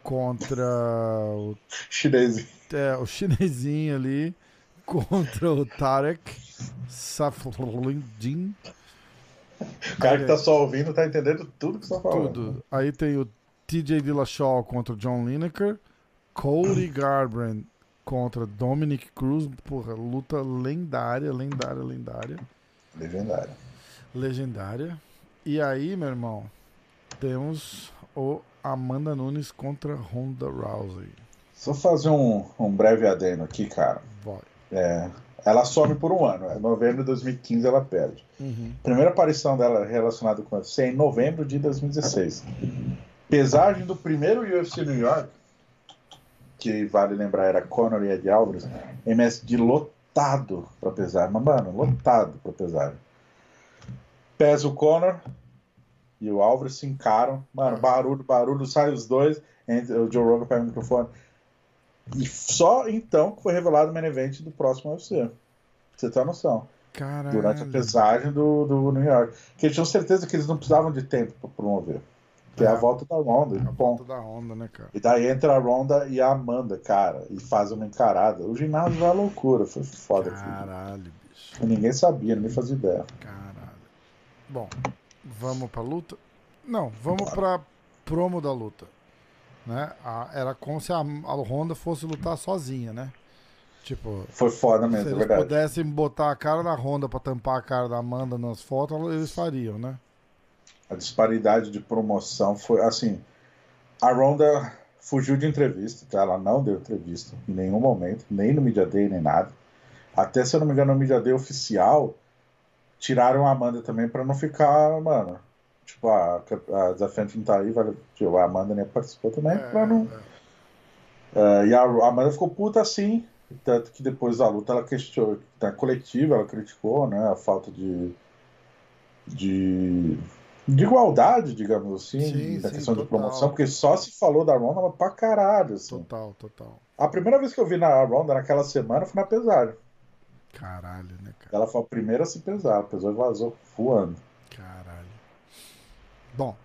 contra o, Chinês. é, o chinesinho ali. Contra o Tarek Safluddin. O cara que tá só ouvindo tá entendendo tudo que você tá falando. Tudo. Aí tem o TJ Dillashaw contra o John Lineker. Cody Garbrandt contra Dominic Cruz. Porra, luta lendária, lendária, lendária. Legendário. Legendária. E aí, meu irmão, temos o Amanda Nunes contra Ronda Rousey. Só fazer um, um breve adendo aqui, cara. Vai. É, ela some por um ano. Em novembro de 2015 ela perde. Uhum. Primeira aparição dela relacionada com o UFC é em novembro de 2016. Pesagem do primeiro UFC New York, que vale lembrar era Conor e Ed Alvarez, MSD lotado pra pesar. Mas, mano, lotado pra pesar. Pesa o Conor e o Alvarez se encaram. Mano, barulho, barulho, sai os dois. O Joe Rogan pega o microfone. E só então que foi revelado o main event do próximo UFC. Pra Você tem uma noção Caralho. durante a pesagem do, do New York. Que eles tinham certeza que eles não precisavam de tempo para promover. Que é a É. volta da Ronda. A Bom, volta da Ronda, né, cara? e daí entra a Ronda e a Amanda, cara, e fazem uma encarada. O ginásio vai à loucura, foi foda. Caralho, bicho. E ninguém sabia, ninguém fazia ideia. Caralho. Bom, vamos pra luta? Não, vamos pra promo da luta. Né? A- era como se a, a Honda fosse lutar sozinha, né? Tipo, Foi foda se mesmo, é eles verdade. pudessem botar a cara da Honda pra tampar a cara da Amanda nas fotos, eles fariam, né? A disparidade de promoção foi assim. A Ronda fugiu de entrevista, tá? ela não deu entrevista em nenhum momento, nem no Media Day, nem nada. Até se eu não me engano, no Media Day oficial, tiraram a Amanda também pra não ficar, mano. Tipo, a, a desafiante não tá aí, vale, tipo, a Amanda nem participou também, pra não. É, e a, a Amanda ficou puta assim, tanto que depois da luta ela questionou, na coletiva ela criticou, né, a falta de, de, de igualdade, digamos assim, Sim, na sim, questão de total. promoção, porque só se falou da Ronda pra caralho, assim. Total, total. A primeira vez que eu vi na Ronda naquela semana foi na pesagem. Caralho, né, cara? Ela foi a primeira a se pesar, pesou e vazou voando. Caralho. Bom,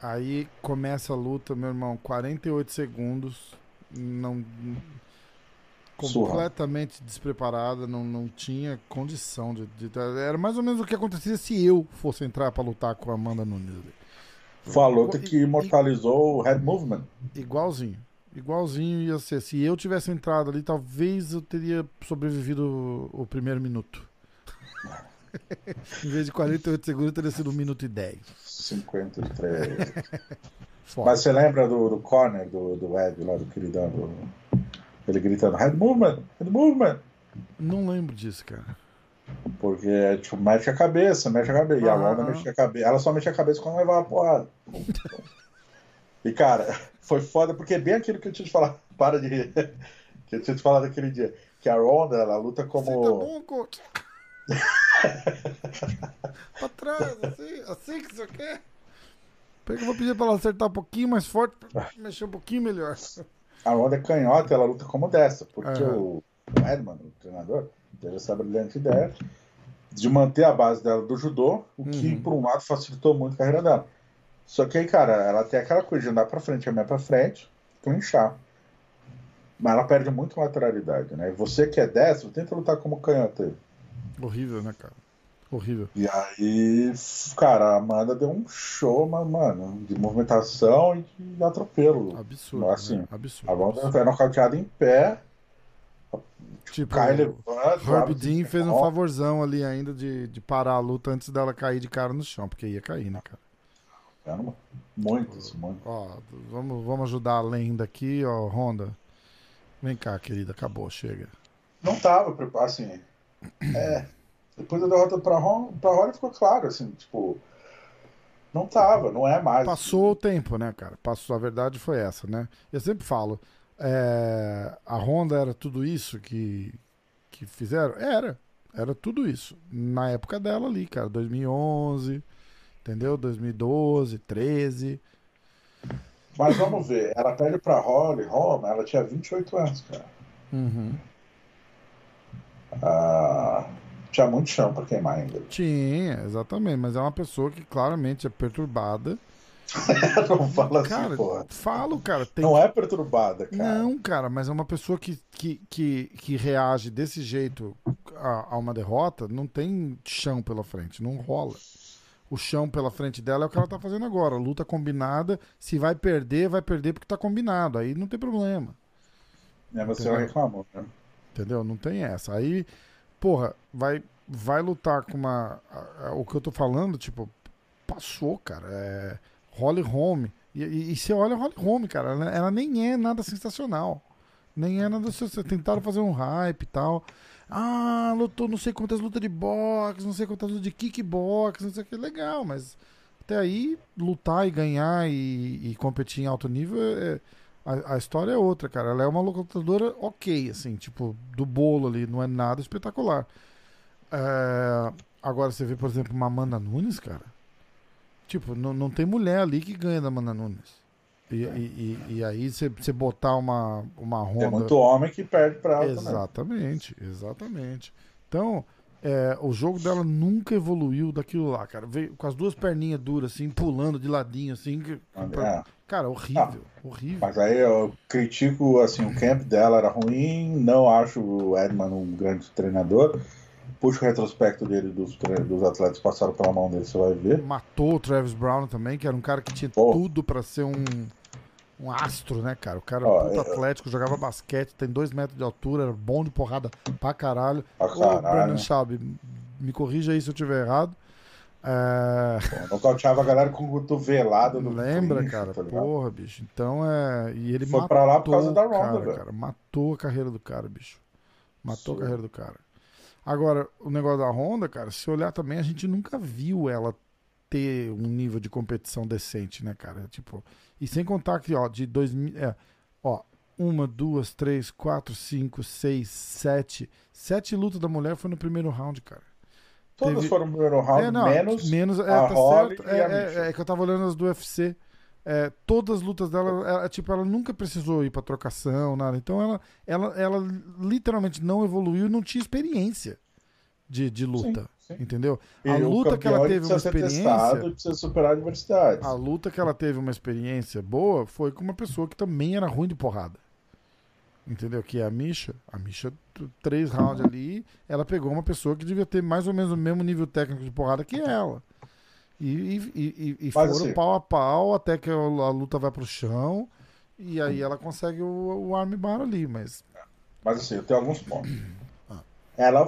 aí começa a luta, meu irmão, 48 segundos. Não. Surra. Completamente despreparada, não, não tinha condição de, de- Era mais ou menos o que acontecia se eu fosse entrar pra lutar com a Amanda Nunes. ali. Foi a luta E- que imortalizou o Head Movement. Igualzinho. Igualzinho ia ser. Se eu tivesse entrado ali, talvez eu teria sobrevivido o, o primeiro minuto. em vez de 48 segundos, teria sido 1 minuto e 10. 53. Foda. Mas você lembra do, do corner do, do Ed lá, do queridão? do- ele gritando, Head Movement, Head Movement. Não lembro disso, cara. Porque, tipo, mexe a cabeça, mexe a cabeça. E a. Ronda mexia a cabeça. Ela só mexia a cabeça quando levava a porrada. e, cara, foi foda, porque é bem aquilo que eu tinha te falado. Para de rir. Que eu tinha te falado aquele dia. Que a Ronda, ela luta como. Assim tá bom, coach. pra trás, assim, assim que você quer. Pega, eu vou pedir pra ela acertar um pouquinho mais forte, pra mexer um pouquinho melhor. A Ronda é canhota, ela luta como dessa. Porque Aham. o Edman, o treinador, teve essa brilhante ideia de manter a base dela do judô, o que, Uhum. por um lado, facilitou muito a carreira dela. Só que aí, cara, ela tem aquela coisa de andar pra frente, caminhar pra frente, clinchar. Mas ela perde muito lateralidade, né? E você que é destro, tenta lutar como canhota. Horrível, né, cara? Horrível. E aí, cara, a Amanda deu um show, mas, mano, de movimentação e de atropelo. Absurdo. Assim, né? Absurdo. A Amanda absurdo. foi nocauteada em pé, Tipo, cai, o levanta. Herb Dean fez um favorzão ali ainda de, de parar a luta antes dela cair de cara no chão, porque ia cair, né, cara? Caramba, Muitos, muitos. Ó, vamos, vamos ajudar a lenda aqui, ó, Honda. Vem cá, querida, acabou, chega. Não tava preparado, assim. É. Depois da derrota pra Holly ficou claro, assim, tipo. Não tava, não é mais. Passou o tempo, né, cara? Passou, a verdade foi essa, né? Eu sempre falo, é, a Honda era tudo isso que, que fizeram? Era. Era tudo isso. Na época dela ali, cara, 2011, entendeu? 2012, 13. Mas vamos ver, ela perde pra Holly, Roma, ela tinha 28 anos, cara. Uhum. Ah, tinha muito chão pra queimar ainda. Tinha, exatamente. Mas é uma pessoa que claramente é perturbada. não fala assim, Cara, porra. falo, cara, tem Não é perturbada, cara. Não, cara, mas é uma pessoa que, que, que, que reage desse jeito a, a uma derrota, não tem chão pela frente, não rola. O chão pela frente dela é o que ela tá fazendo agora. Luta combinada. Se vai perder, vai perder porque tá combinado. Aí não tem problema. É, você reclamou, né? Entendeu? Não tem essa. Aí, porra, vai, vai lutar com uma. o que eu tô falando, tipo, passou, cara. É. Holly Holm. E, e, e você olha Holly Holm, cara, ela, ela nem é nada sensacional. Nem é nada. sensacional. Tentaram fazer um hype e tal. Ah, lutou não sei quantas lutas de boxe, não sei quantas lutas de kickbox, não sei o que. Legal, mas até aí, lutar e ganhar e, e competir em alto nível é, a, a história é outra, cara. Ela é uma lutadora ok, assim, tipo, do bolo ali, não é nada espetacular. É, agora você vê, por exemplo, uma Amanda Nunes, cara. Tipo, não, não tem mulher ali que ganha da Amanda Nunes. E, e, e, e aí você, botar uma, uma Tem Honda. muito homem que perde pra ela também. Exatamente, exatamente. Então, é, o jogo dela nunca evoluiu daquilo lá, cara. Veio com as duas perninhas duras, assim, pulando de ladinho, assim. que- É. Cara, horrível, horrível. Mas aí eu critico, assim, o camp dela era ruim, não acho o Edman um grande treinador. Puxa o retrospecto dele dos, dos atletas passaram pela mão dele, você vai ver. Matou o Travis Brown também, que era um cara que tinha Pô. tudo pra ser um, um astro, né, cara? O cara Ó, era puta é- atlético, jogava basquete, tem dois metros de altura, era bom de porrada pra caralho. Pra Ô, caralho. Brandon Schaub, me corrija aí se eu tiver errado. É, Nocauteava a galera com cotovelada no Lembra, clinch, cara? tá? Porra, bicho. Então é. E ele Foi matou pra lá por causa da o cara, Ronda, velho. cara. Matou a carreira do cara, bicho. Matou Sim. a carreira do cara. Agora, o negócio da Honda, cara, se olhar também, a gente nunca viu ela ter um nível de competição decente, né, cara? Tipo, e sem contar que, ó, de 2000. É, ó, uma, duas, três, quatro, cinco, seis, sete. Sete lutas da mulher foi no primeiro round, cara. Todas Teve- foram no primeiro round, É, não, menos. menos é, a tá Holly certo. e É, a é- é que eu tava olhando as do UFC. É, todas as lutas dela, ela, tipo, ela nunca precisou ir pra trocação, nada. Então ela, ela, ela literalmente não evoluiu e não tinha experiência de, de luta. Sim, sim. Entendeu? E A luta que ela teve uma experiência. testado precisa superar adversidades. A luta que ela teve uma experiência boa foi com uma pessoa que também era ruim de porrada. Entendeu? Que é a Misha. A Misha, três rounds ali, ela pegou uma pessoa que devia ter mais ou menos o mesmo nível técnico de porrada que ela. E, e, e, e- foram assim- pau a pau até que a, a luta vai pro chão. E aí ela consegue o, o armbar ali, mas. Mas assim, eu tenho alguns pontos. Ela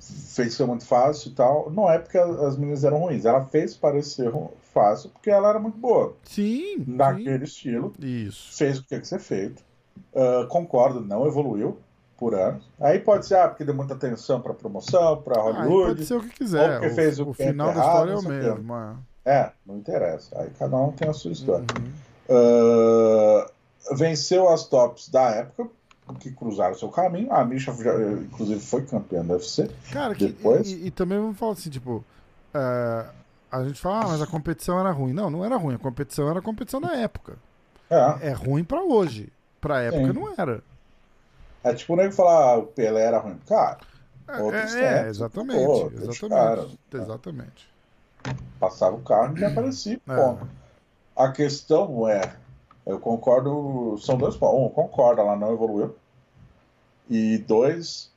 fez ser muito fácil e tal. Não é porque as meninas eram ruins. Ela fez parecer fácil porque ela era muito boa. Sim! sim. Naquele estilo. Isso. Fez o que tinha que ser feito. Ah, concordo, não evoluiu por anos. Aí pode ser, ah, porque deu muita atenção pra promoção, pra Ah, Hollywood. pode ser o que quiser. ou porque fez o o final da história é o mesmo. é. É, não interessa. Aí cada um tem a sua história. Uhum. Ah, venceu as tops da época, que cruzaram seu caminho. A Misha, já, inclusive, foi campeã do UFC. Cara, que, Depois? e, e também vamos falar assim, tipo, é, a gente fala, ah, mas a competição era ruim. Não, não era ruim. A competição era a competição da época. É, É ruim pra hoje. Pra época Sim. não era. é tipo o nego falar ah, o Pelé era ruim. Cara, É, é, exatamente. Pô, o cara. exatamente. Exatamente. Passava o carro e ninguém aparecia. É. A questão é, eu concordo, são dois pontos. Um, concorda, ela não evoluiu. E dois,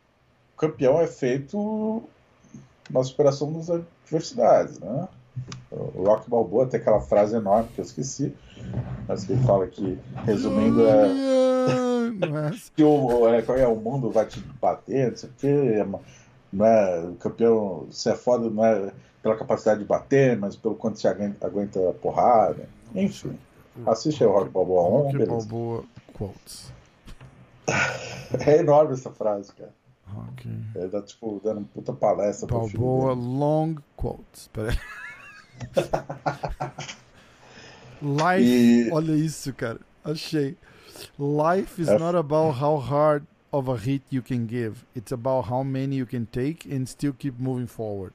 campeão é feito na superação das adversidades, né? O Rock Balboa tem aquela frase enorme que eu esqueci, mas que ele fala que, resumindo, é é? que o, é, qual é, o mundo vai te bater, não sei o quê, não é, o campeão, você é foda, não é pela capacidade de bater, mas pelo quanto você aguenta, aguenta a porrada. Enfim, assiste aí o Rock Balboa 1, Rock. Balboa quotes. É enorme essa frase, cara. Rock Ele tá, tipo, dando uma puta palestra pro filho Balboa long quotes. Life, E- olha isso, cara. Achei. Life is É. not about how hard of a hit you can give. It's about how many you can take and still keep moving forward.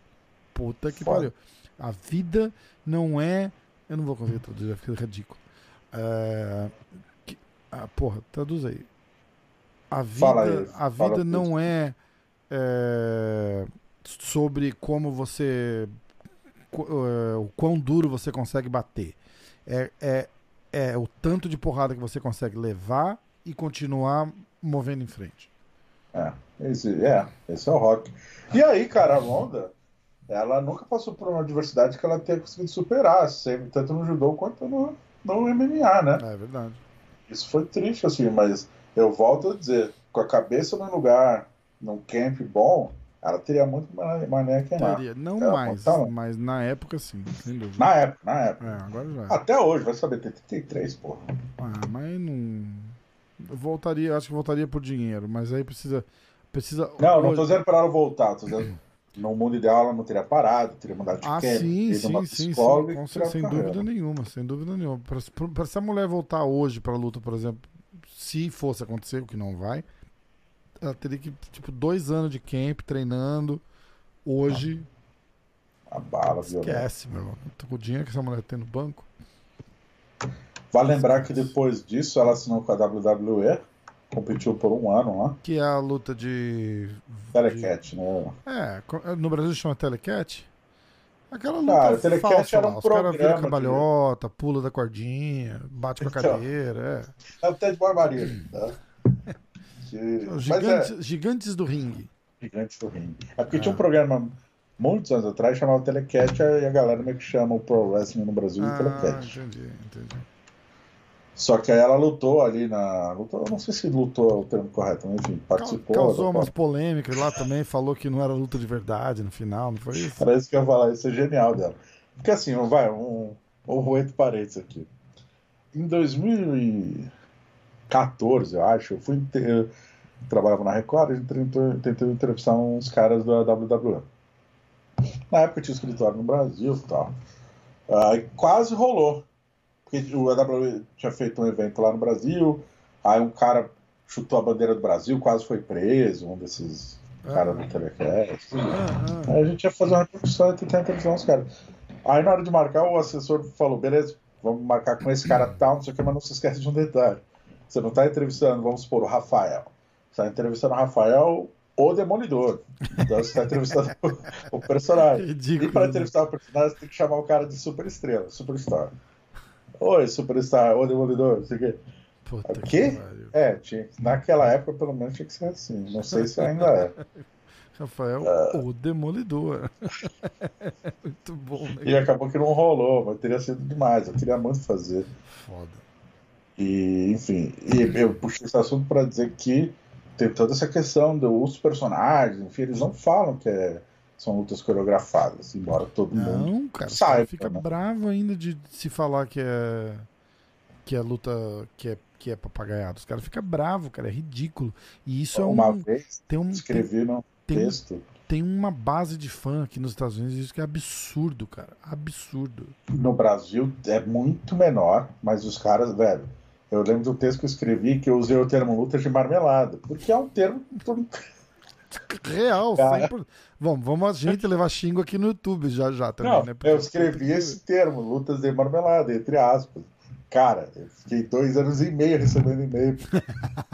Puta que Foda. pariu. A vida não é. Eu não vou conseguir traduzir, vai ficar ridículo. É... Ah, porra, traduz aí. A vida, a vida não é, é, sobre como você. é, o quão duro você consegue bater. É, é, é o tanto de porrada que você consegue levar e continuar movendo em frente. É, esse, é, esse é o rock. E aí, cara, a Ronda, ela nunca passou por uma adversidade que ela tenha conseguido superar, sempre, tanto no judô quanto no, no MMA, né? É verdade. Isso foi triste, assim, mas eu volto a dizer, com a cabeça no lugar, num camp bom, ela teria muito mané queimar. Teria. Não É, mais, então- mas na época sim, sem dúvida. Na época, na época. É, agora já. Até hoje, vai saber, tem 33, porra. Ah, mas não. Eu voltaria, acho que voltaria por dinheiro, mas aí precisa. Precisa. Não, não tô dizendo pra ela voltar, tô dizendo. No mundo ideal ela não teria parado, teria mudado de Ah, camp, sim, sim, sim, sim, sem carreira. dúvida nenhuma, sem dúvida nenhuma. Pra, pra- pra se a mulher voltar hoje pra luta, por exemplo, se fosse acontecer, o que não vai, ela teria que, tipo, dois anos de camp treinando. Hoje, A bala, violenta. esquece, meu irmão. O dinheiro que essa mulher tem no banco. Vale lembrar que depois disso ela assinou com a WWE, competiu por um ano lá. Que é a luta de. Telecat, né? de- é, co- no Brasil chama Telecat. Aquela luta Cara, Telecat falsa era lá. um Os caras viram programa de- cambalhota, pula da cordinha, bate com a Então. cadeira, é. É até de barbaria, tá? Que... Gigantes, é, gigantes do ringue. gigante do ringue. É porque É. tinha um programa muitos anos atrás chamava Telecat e a galera meio que chama o Pro Wrestling no Brasil de Ah, Telecat. entendi, entendi. Só que aí ela lutou ali na. Lutou, eu não sei se lutou é o termo correto, mas enfim, participou. Causou umas polêmicas lá também, falou que não era luta de verdade no final, não foi isso? Era isso que eu ia falar, isso é genial dela. Porque assim, vai, um, um oito parênteses aqui. Em 2014, eu acho, eu fui eu trabalhava na Record e tentou, tentei entrevistar uns caras da WWE. Na época eu tinha escritório no Brasil e tal. Aí quase rolou. Porque o WWE tinha feito um evento lá no Brasil, aí um cara chutou a bandeira do Brasil, quase foi preso, um desses caras do Telecast. Ah, ah. Aí a gente ia fazer uma repercussão e tentar entrevistar uns caras. Aí na hora de marcar, o assessor falou: beleza, vamos marcar com esse cara tal, não sei o que, mas não se esquece de um detalhe. Você não está entrevistando, vamos supor, o Rafael. Você está entrevistando o Rafael, o Demolidor. Então você está entrevistando o, personagem. Ridículo. E para entrevistar o personagem, você tem que chamar o cara de super estrela, superstar. Oi, superstar, o Demolidor, não sei o quê. Puta O que quê? pariu. É, tinha, naquela época pelo menos tinha que ser assim. Não sei se ainda é. Rafael, Ah. o Demolidor. Muito bom, né? E acabou que não rolou, mas teria sido demais. Eu queria muito fazer. Foda. E, enfim, e eu puxei esse assunto para dizer que tem toda essa questão dos personagens, enfim, eles não falam que é- são lutas coreografadas, embora todo mundo. Não, cara, os saiba, cara fica né? bravo ainda de se falar que é que é luta que é que é papagaiado. Os caras ficam bravos, cara, é ridículo. E isso é Uma um vez tem um tem, escrevi no tem, texto, tem uma base de fã aqui nos Estados Unidos, isso que é absurdo, cara. Absurdo. no Brasil é muito menor, mas os caras, velho. Eu lembro do texto que eu escrevi que eu usei o termo luta de marmelada, porque é um termo mundo Real, Cara. 100%. Vamos, vamos a gente levar xingo aqui no YouTube já já também, Não, né? Porque eu escrevi esse termo, lutas de marmelada, entre aspas. Cara, eu fiquei dois anos e meio recebendo e-mail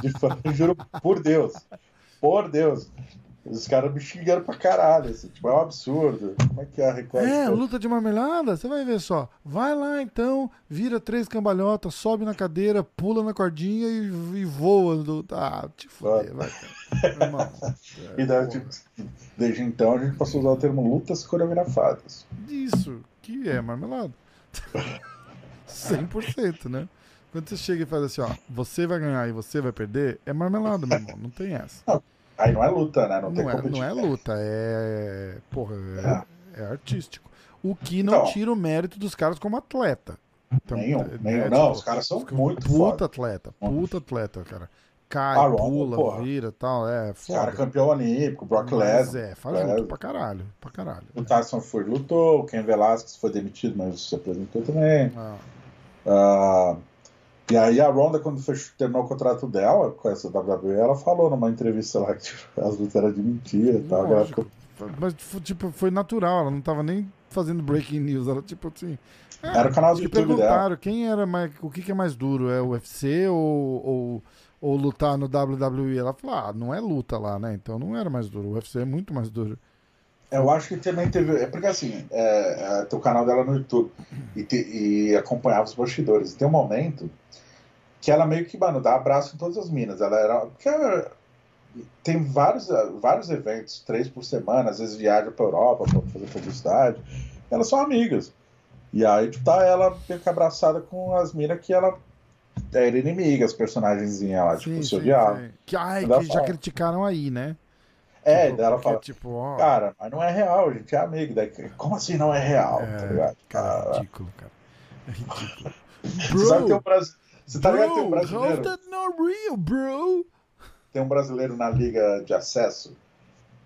de fã, juro por Deus. Por Deus. Os caras me xingando pra caralho, assim, tipo, é um absurdo. Como é que é a Record? É, luta de marmelada, você vai ver só. Vai lá então, vira três cambalhotas, sobe na cadeira, pula na cordinha e, e voa. Do... Ah, te foder, vai, cara. Irmão, E daí, tipo, desde então a gente passou a usar o termo lutas coreografadas. Isso, que é marmelada. 100%, né? Quando você chega e faz assim, ó, você vai ganhar e você vai perder, é marmelada, meu irmão, não tem essa. Aí não é luta, né? Não, tem Não é, não é competição. luta, é. Porra, é, é artístico. O que não Então. tira o mérito dos caras como atleta. Então, Nenhum, é, nenhum. é, não, tipo, os caras são muito Puta foda. atleta, puta atleta, cara. Cai, A Ronda, pula, porra. vira e tal, é Os foda. campeão olímpico, Brock Lesnar. é, faz Lesnar. luta pra caralho, pra caralho. O Tyson Fury lutou, o Ken Velasquez foi demitido, mas se apresentou também. Ah, Ah, e aí a Ronda, quando fech- terminou o contrato dela com essa WWE, ela falou numa entrevista lá que tipo, as lutas eram de mentira e tal. ela ficou- Mas, fu- tipo, foi natural, ela não tava nem fazendo breaking news, ela, tipo assim. é, Era o canal do YouTube dela. perguntaram quem era mais. O que, que é mais duro? É o UFC ou, ou, ou lutar no WWE? Ela falou, ah, não é luta lá, né? Então não era mais duro. O UFC é muito mais duro. Eu acho que também teve. É porque assim, é, é, tem o canal dela no YouTube e, te- e acompanhava os bastidores. E tem um momento que ela meio que, mano, dá abraço em todas as minas. Ela era. Porque ela- tem vários, vários eventos, três por semana, às vezes viaja pra Europa pra fazer publicidade. Elas são amigas. E aí, tipo, tá ela meio que abraçada com as minas que ela era inimiga, as personagenzinhas lá, tipo, se odiavam. sim. Que, ai, que já fala. criticaram aí, né? É, Tipo, daí ela porque, fala, Tipo, ó. cara, mas não é real, a gente é amigo. Daí, como assim não é real? é, tá ligado? cara, é Ah, ridículo, cara. É ridículo. Você sabe que tem um brasi... Você tá ligado que tem um brasileiro? that not real, bro? Tem um brasileiro na liga de acesso.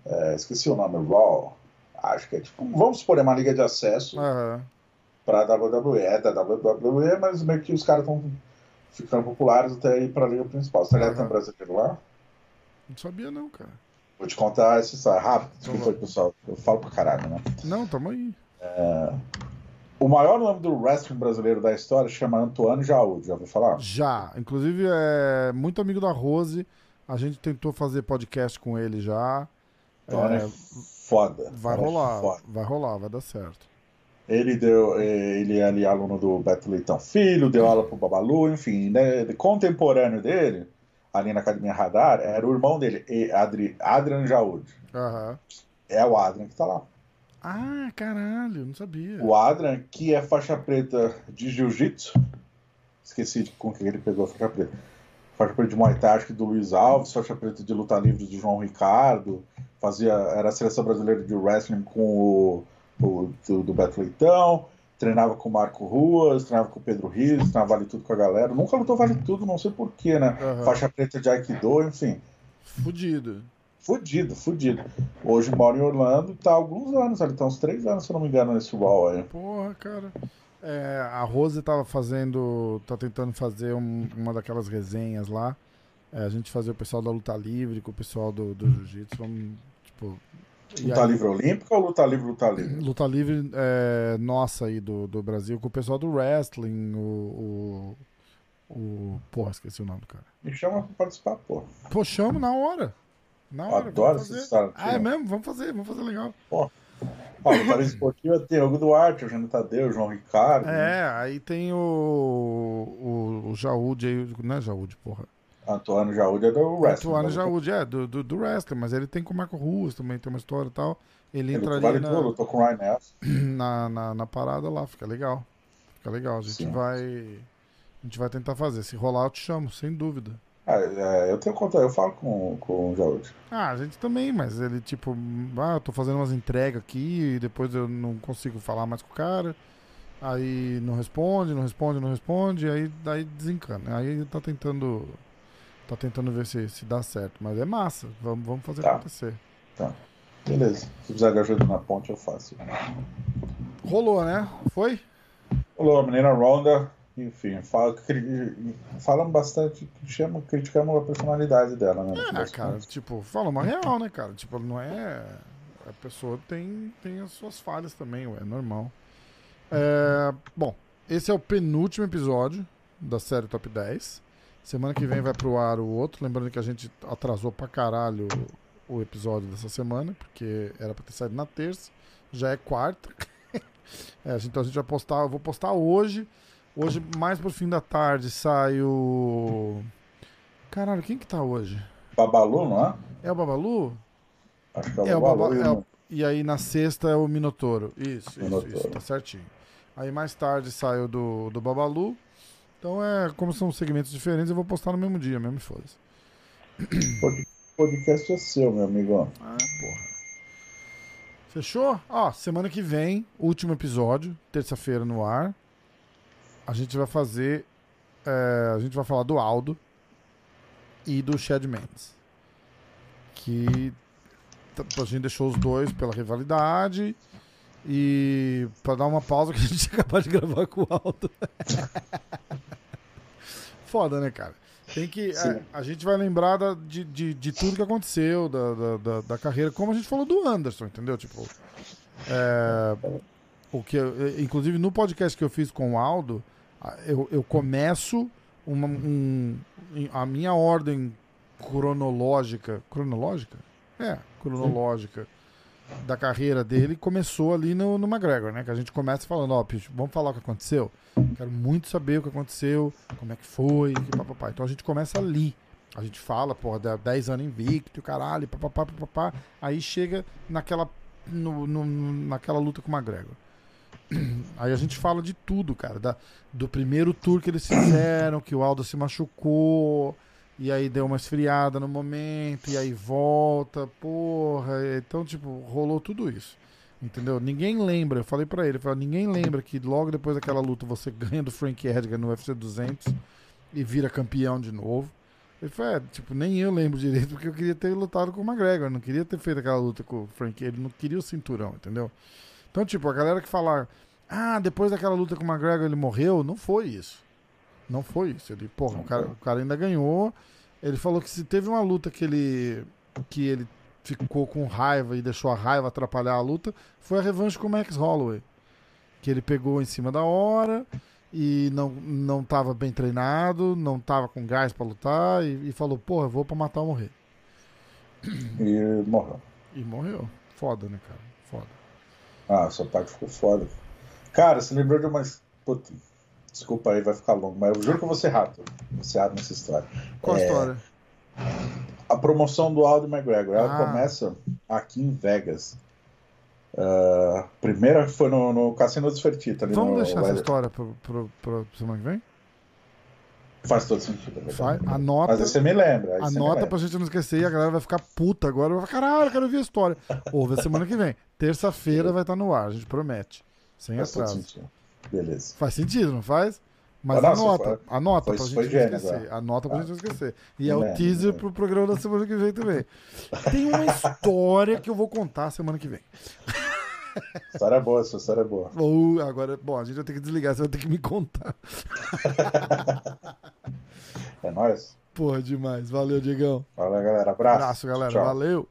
é, esqueci o nome, Raw. Acho que é tipo. Vamos supor, é uma liga de acesso Aham. pra WWE. É da WWE, mas meio que os caras estão ficando populares até ir pra liga principal. Você tá ligado que tem um brasileiro lá? Não sabia, não, cara. Vou te contar essa história rápido. Desculpa aí, pessoal. Eu falo pra caralho, né? Não, tamo aí. O maior nome do wrestling brasileiro da história chama Antoine Jaúd. Já ouviu falar? Já. Inclusive, é muito amigo da Rose. A gente tentou fazer podcast com ele já. Antoine é, É, foda. vai Cara, rolar, foda. vai rolar, vai dar certo. Ele deu, ele é ali aluno do Beto Leitão Filho, deu aula pro Babalu, enfim, né, contemporâneo dele, ali na Academia Radar, era o irmão dele, Adri, Adrian Jaúd. Aham. É o Adrian que tá lá. Ah, caralho, não sabia. O Adrian, que é faixa preta de Jiu-Jitsu, esqueci de com que ele pegou a faixa preta. Faixa preta de Muay Thai, acho que do Luiz Alves, faixa preta de luta livre do João Ricardo, fazia, era a seleção brasileira de wrestling com o, o do, do Beto Leitão, treinava com o Marco Ruas, treinava com o Pedro Rios, treinava Vale Tudo com a galera. Nunca lutou Vale Tudo, não sei porquê, né? Aham. Faixa preta de Aikido, enfim. Fudido. Fudido, fudido. Hoje mora em Orlando, tá há alguns anos ali, tá uns três anos, se eu não me engano, nesse Raw aí. Porra, cara. É, a Rose tava fazendo. tá tentando fazer um- uma daquelas resenhas lá. É, a gente fazer o pessoal da luta livre com o pessoal do, do jiu-jitsu. Vamos, tipo. Luta aí- livre olímpica ou luta livre, luta livre? Luta livre é, nossa aí do, do Brasil, com o pessoal do wrestling, o, o, o. Porra, esqueci o nome do cara. Me chama pra participar, pô. Pô, chamo na hora. Na hora. adoro essa história. Ah, é mesmo? Vamos fazer, vamos fazer legal. Ó, no Paris Esportivo tem Hugo Duarte, o Jânio Tadeu, o João Ricardo. É, aí tem o. O, o Jaúde aí. Não é Jaúde, porra. Antônio Jaúde é do wrestling. Atuano né? Jaúde, é, do, do, do wrestling, mas ele tem com o Marco Ruas também, tem uma história e tal. Ele Ele entraria vale na, tudo, com o Ryan na, na, na parada lá, fica legal. Fica legal. A gente Sim. vai. A gente vai tentar fazer. Se rolar, eu te chamo, sem dúvida. Ah, é, eu tenho conta, eu falo com, com o Jaúde. Ah, a gente também, mas ele tipo, ah, eu tô fazendo umas entregas aqui e depois eu não consigo falar mais com o cara. Aí não responde, não responde, não responde, aí daí desencana. Aí tá tentando tá tentando ver se, se dá certo, mas é massa. Vamos, vamos fazer Tá. acontecer. Beleza. Se precisar de ajuda na ponte, eu faço. Rolou, né? Foi? Olá, menina Ronda. Enfim, fala, falamos bastante, chama, criticamos a personalidade dela, né? Ah, das cara, tipo, fala uma real, né, cara? Tipo, não é. A pessoa tem, tem as suas falhas também, ué, é normal. É, bom, esse é o penúltimo episódio da série Top 10. Semana que vem vai pro ar o outro. Lembrando que a gente atrasou pra caralho o episódio dessa semana, porque era pra ter saído na terça, já é quarta. é, então a gente vai postar, eu vou postar hoje. Hoje, mais pro fim da tarde, sai o. Caralho, quem que tá hoje? Babalu, não é? É o Babalu? Acho que é o É o Babalu. Baba- e é o- E aí na sexta é o Minotouro. Isso, isso, Minotouro. isso, tá certinho. Aí mais tarde sai o do, do Babalu. Então é, como são segmentos diferentes, eu vou postar no mesmo dia, mesmo foda-se. Pod- podcast é seu, meu amigo. Ah, porra. Fechou? Ó, semana que vem, último episódio, terça-feira no ar. A gente vai fazer. é, a gente vai falar do Aldo e do Chad Mendes. Que a gente deixou os dois pela rivalidade. E pra dar uma pausa que a gente acabou de gravar com o Aldo. Foda, né, cara? Tem que. A, a gente vai lembrar da- de, de, de tudo que aconteceu, da, da, da, da carreira, como a gente falou do Anderson, entendeu? Tipo. é, o que inclusive no podcast que eu fiz com o Aldo, eu, eu começo uma, um, a minha ordem cronológica. Cronológica? É, cronológica da carreira dele começou ali no, no McGregor, né? Que a gente começa falando, ó, Picho, vamos falar o que aconteceu? Quero muito saber o que aconteceu, como é que foi, que papapá. Então a gente começa ali. A gente fala, porra, dá 10 anos invicto, caralho, papapá, papapá. Aí chega naquela, no, no- naquela luta com o McGregor. Aí a gente fala de tudo, cara. Da, do primeiro tour que eles fizeram, que o Aldo se machucou, e aí deu uma esfriada no momento, e aí volta, porra. Então, tipo, rolou tudo isso. Entendeu? Ninguém lembra, eu falei pra ele, eu falei, ninguém lembra que logo depois daquela luta você ganha do Frank Edgar no UFC 200 e vira campeão de novo. Ele falou, é, tipo, nem eu lembro direito, porque eu queria ter lutado com o McGregor, não queria ter feito aquela luta com o Frank, ele não queria o cinturão, entendeu? Então, tipo, a galera que fala, ah, depois daquela luta com o McGregor ele morreu, não foi isso. Não foi isso. Ele, porra, o cara, o cara ainda ganhou. Ele falou que se teve uma luta que ele que ele ficou com raiva e deixou a raiva atrapalhar a luta, foi a revanche com o Max Holloway. Que ele pegou em cima da hora e não, não tava bem treinado, não tava com gás pra lutar e, e falou, porra, vou pra matar ou morrer. E morreu. E morreu. Foda, né, cara? Foda. Ah, essa parte ficou foda. Cara, você lembrou de uma. Puta, desculpa aí, vai ficar longo, mas eu juro que eu vou ser rápido. Vou ser rápido nessa história. Qual a É, história? A promoção do Aldo McGregor, ela Ah. começa aqui em Vegas. Ah, primeiro foi no, no Cassino dos Fertitta. ali Vamos no deixar essa história pro, pro, pro semana que vem? Faz todo sentido. é. Vai, anota. Mas você me lembra. você me Anota lembra. pra gente não esquecer e a galera vai ficar puta agora. Vai falar, caralho, eu quero ouvir a história. Ouve a semana que vem. Terça-feira vai estar no ar, a gente promete. Sem Faz atraso. sentido. Beleza. Faz sentido, não faz? Mas nossa, anota, foi- anota foi- pra gente não esquecer. tá? Anota pra Ah. gente não esquecer. E é o teaser pro programa da semana que vem também. Tem uma história que eu vou contar semana que vem. História boa, sua história é boa. Ou agora, bom, a gente vai ter que desligar, você vai ter que me contar. é nóis. Porra, demais. Valeu, Diegão. Valeu, galera. Abraço. Abraço, galera. Tchau. Valeu.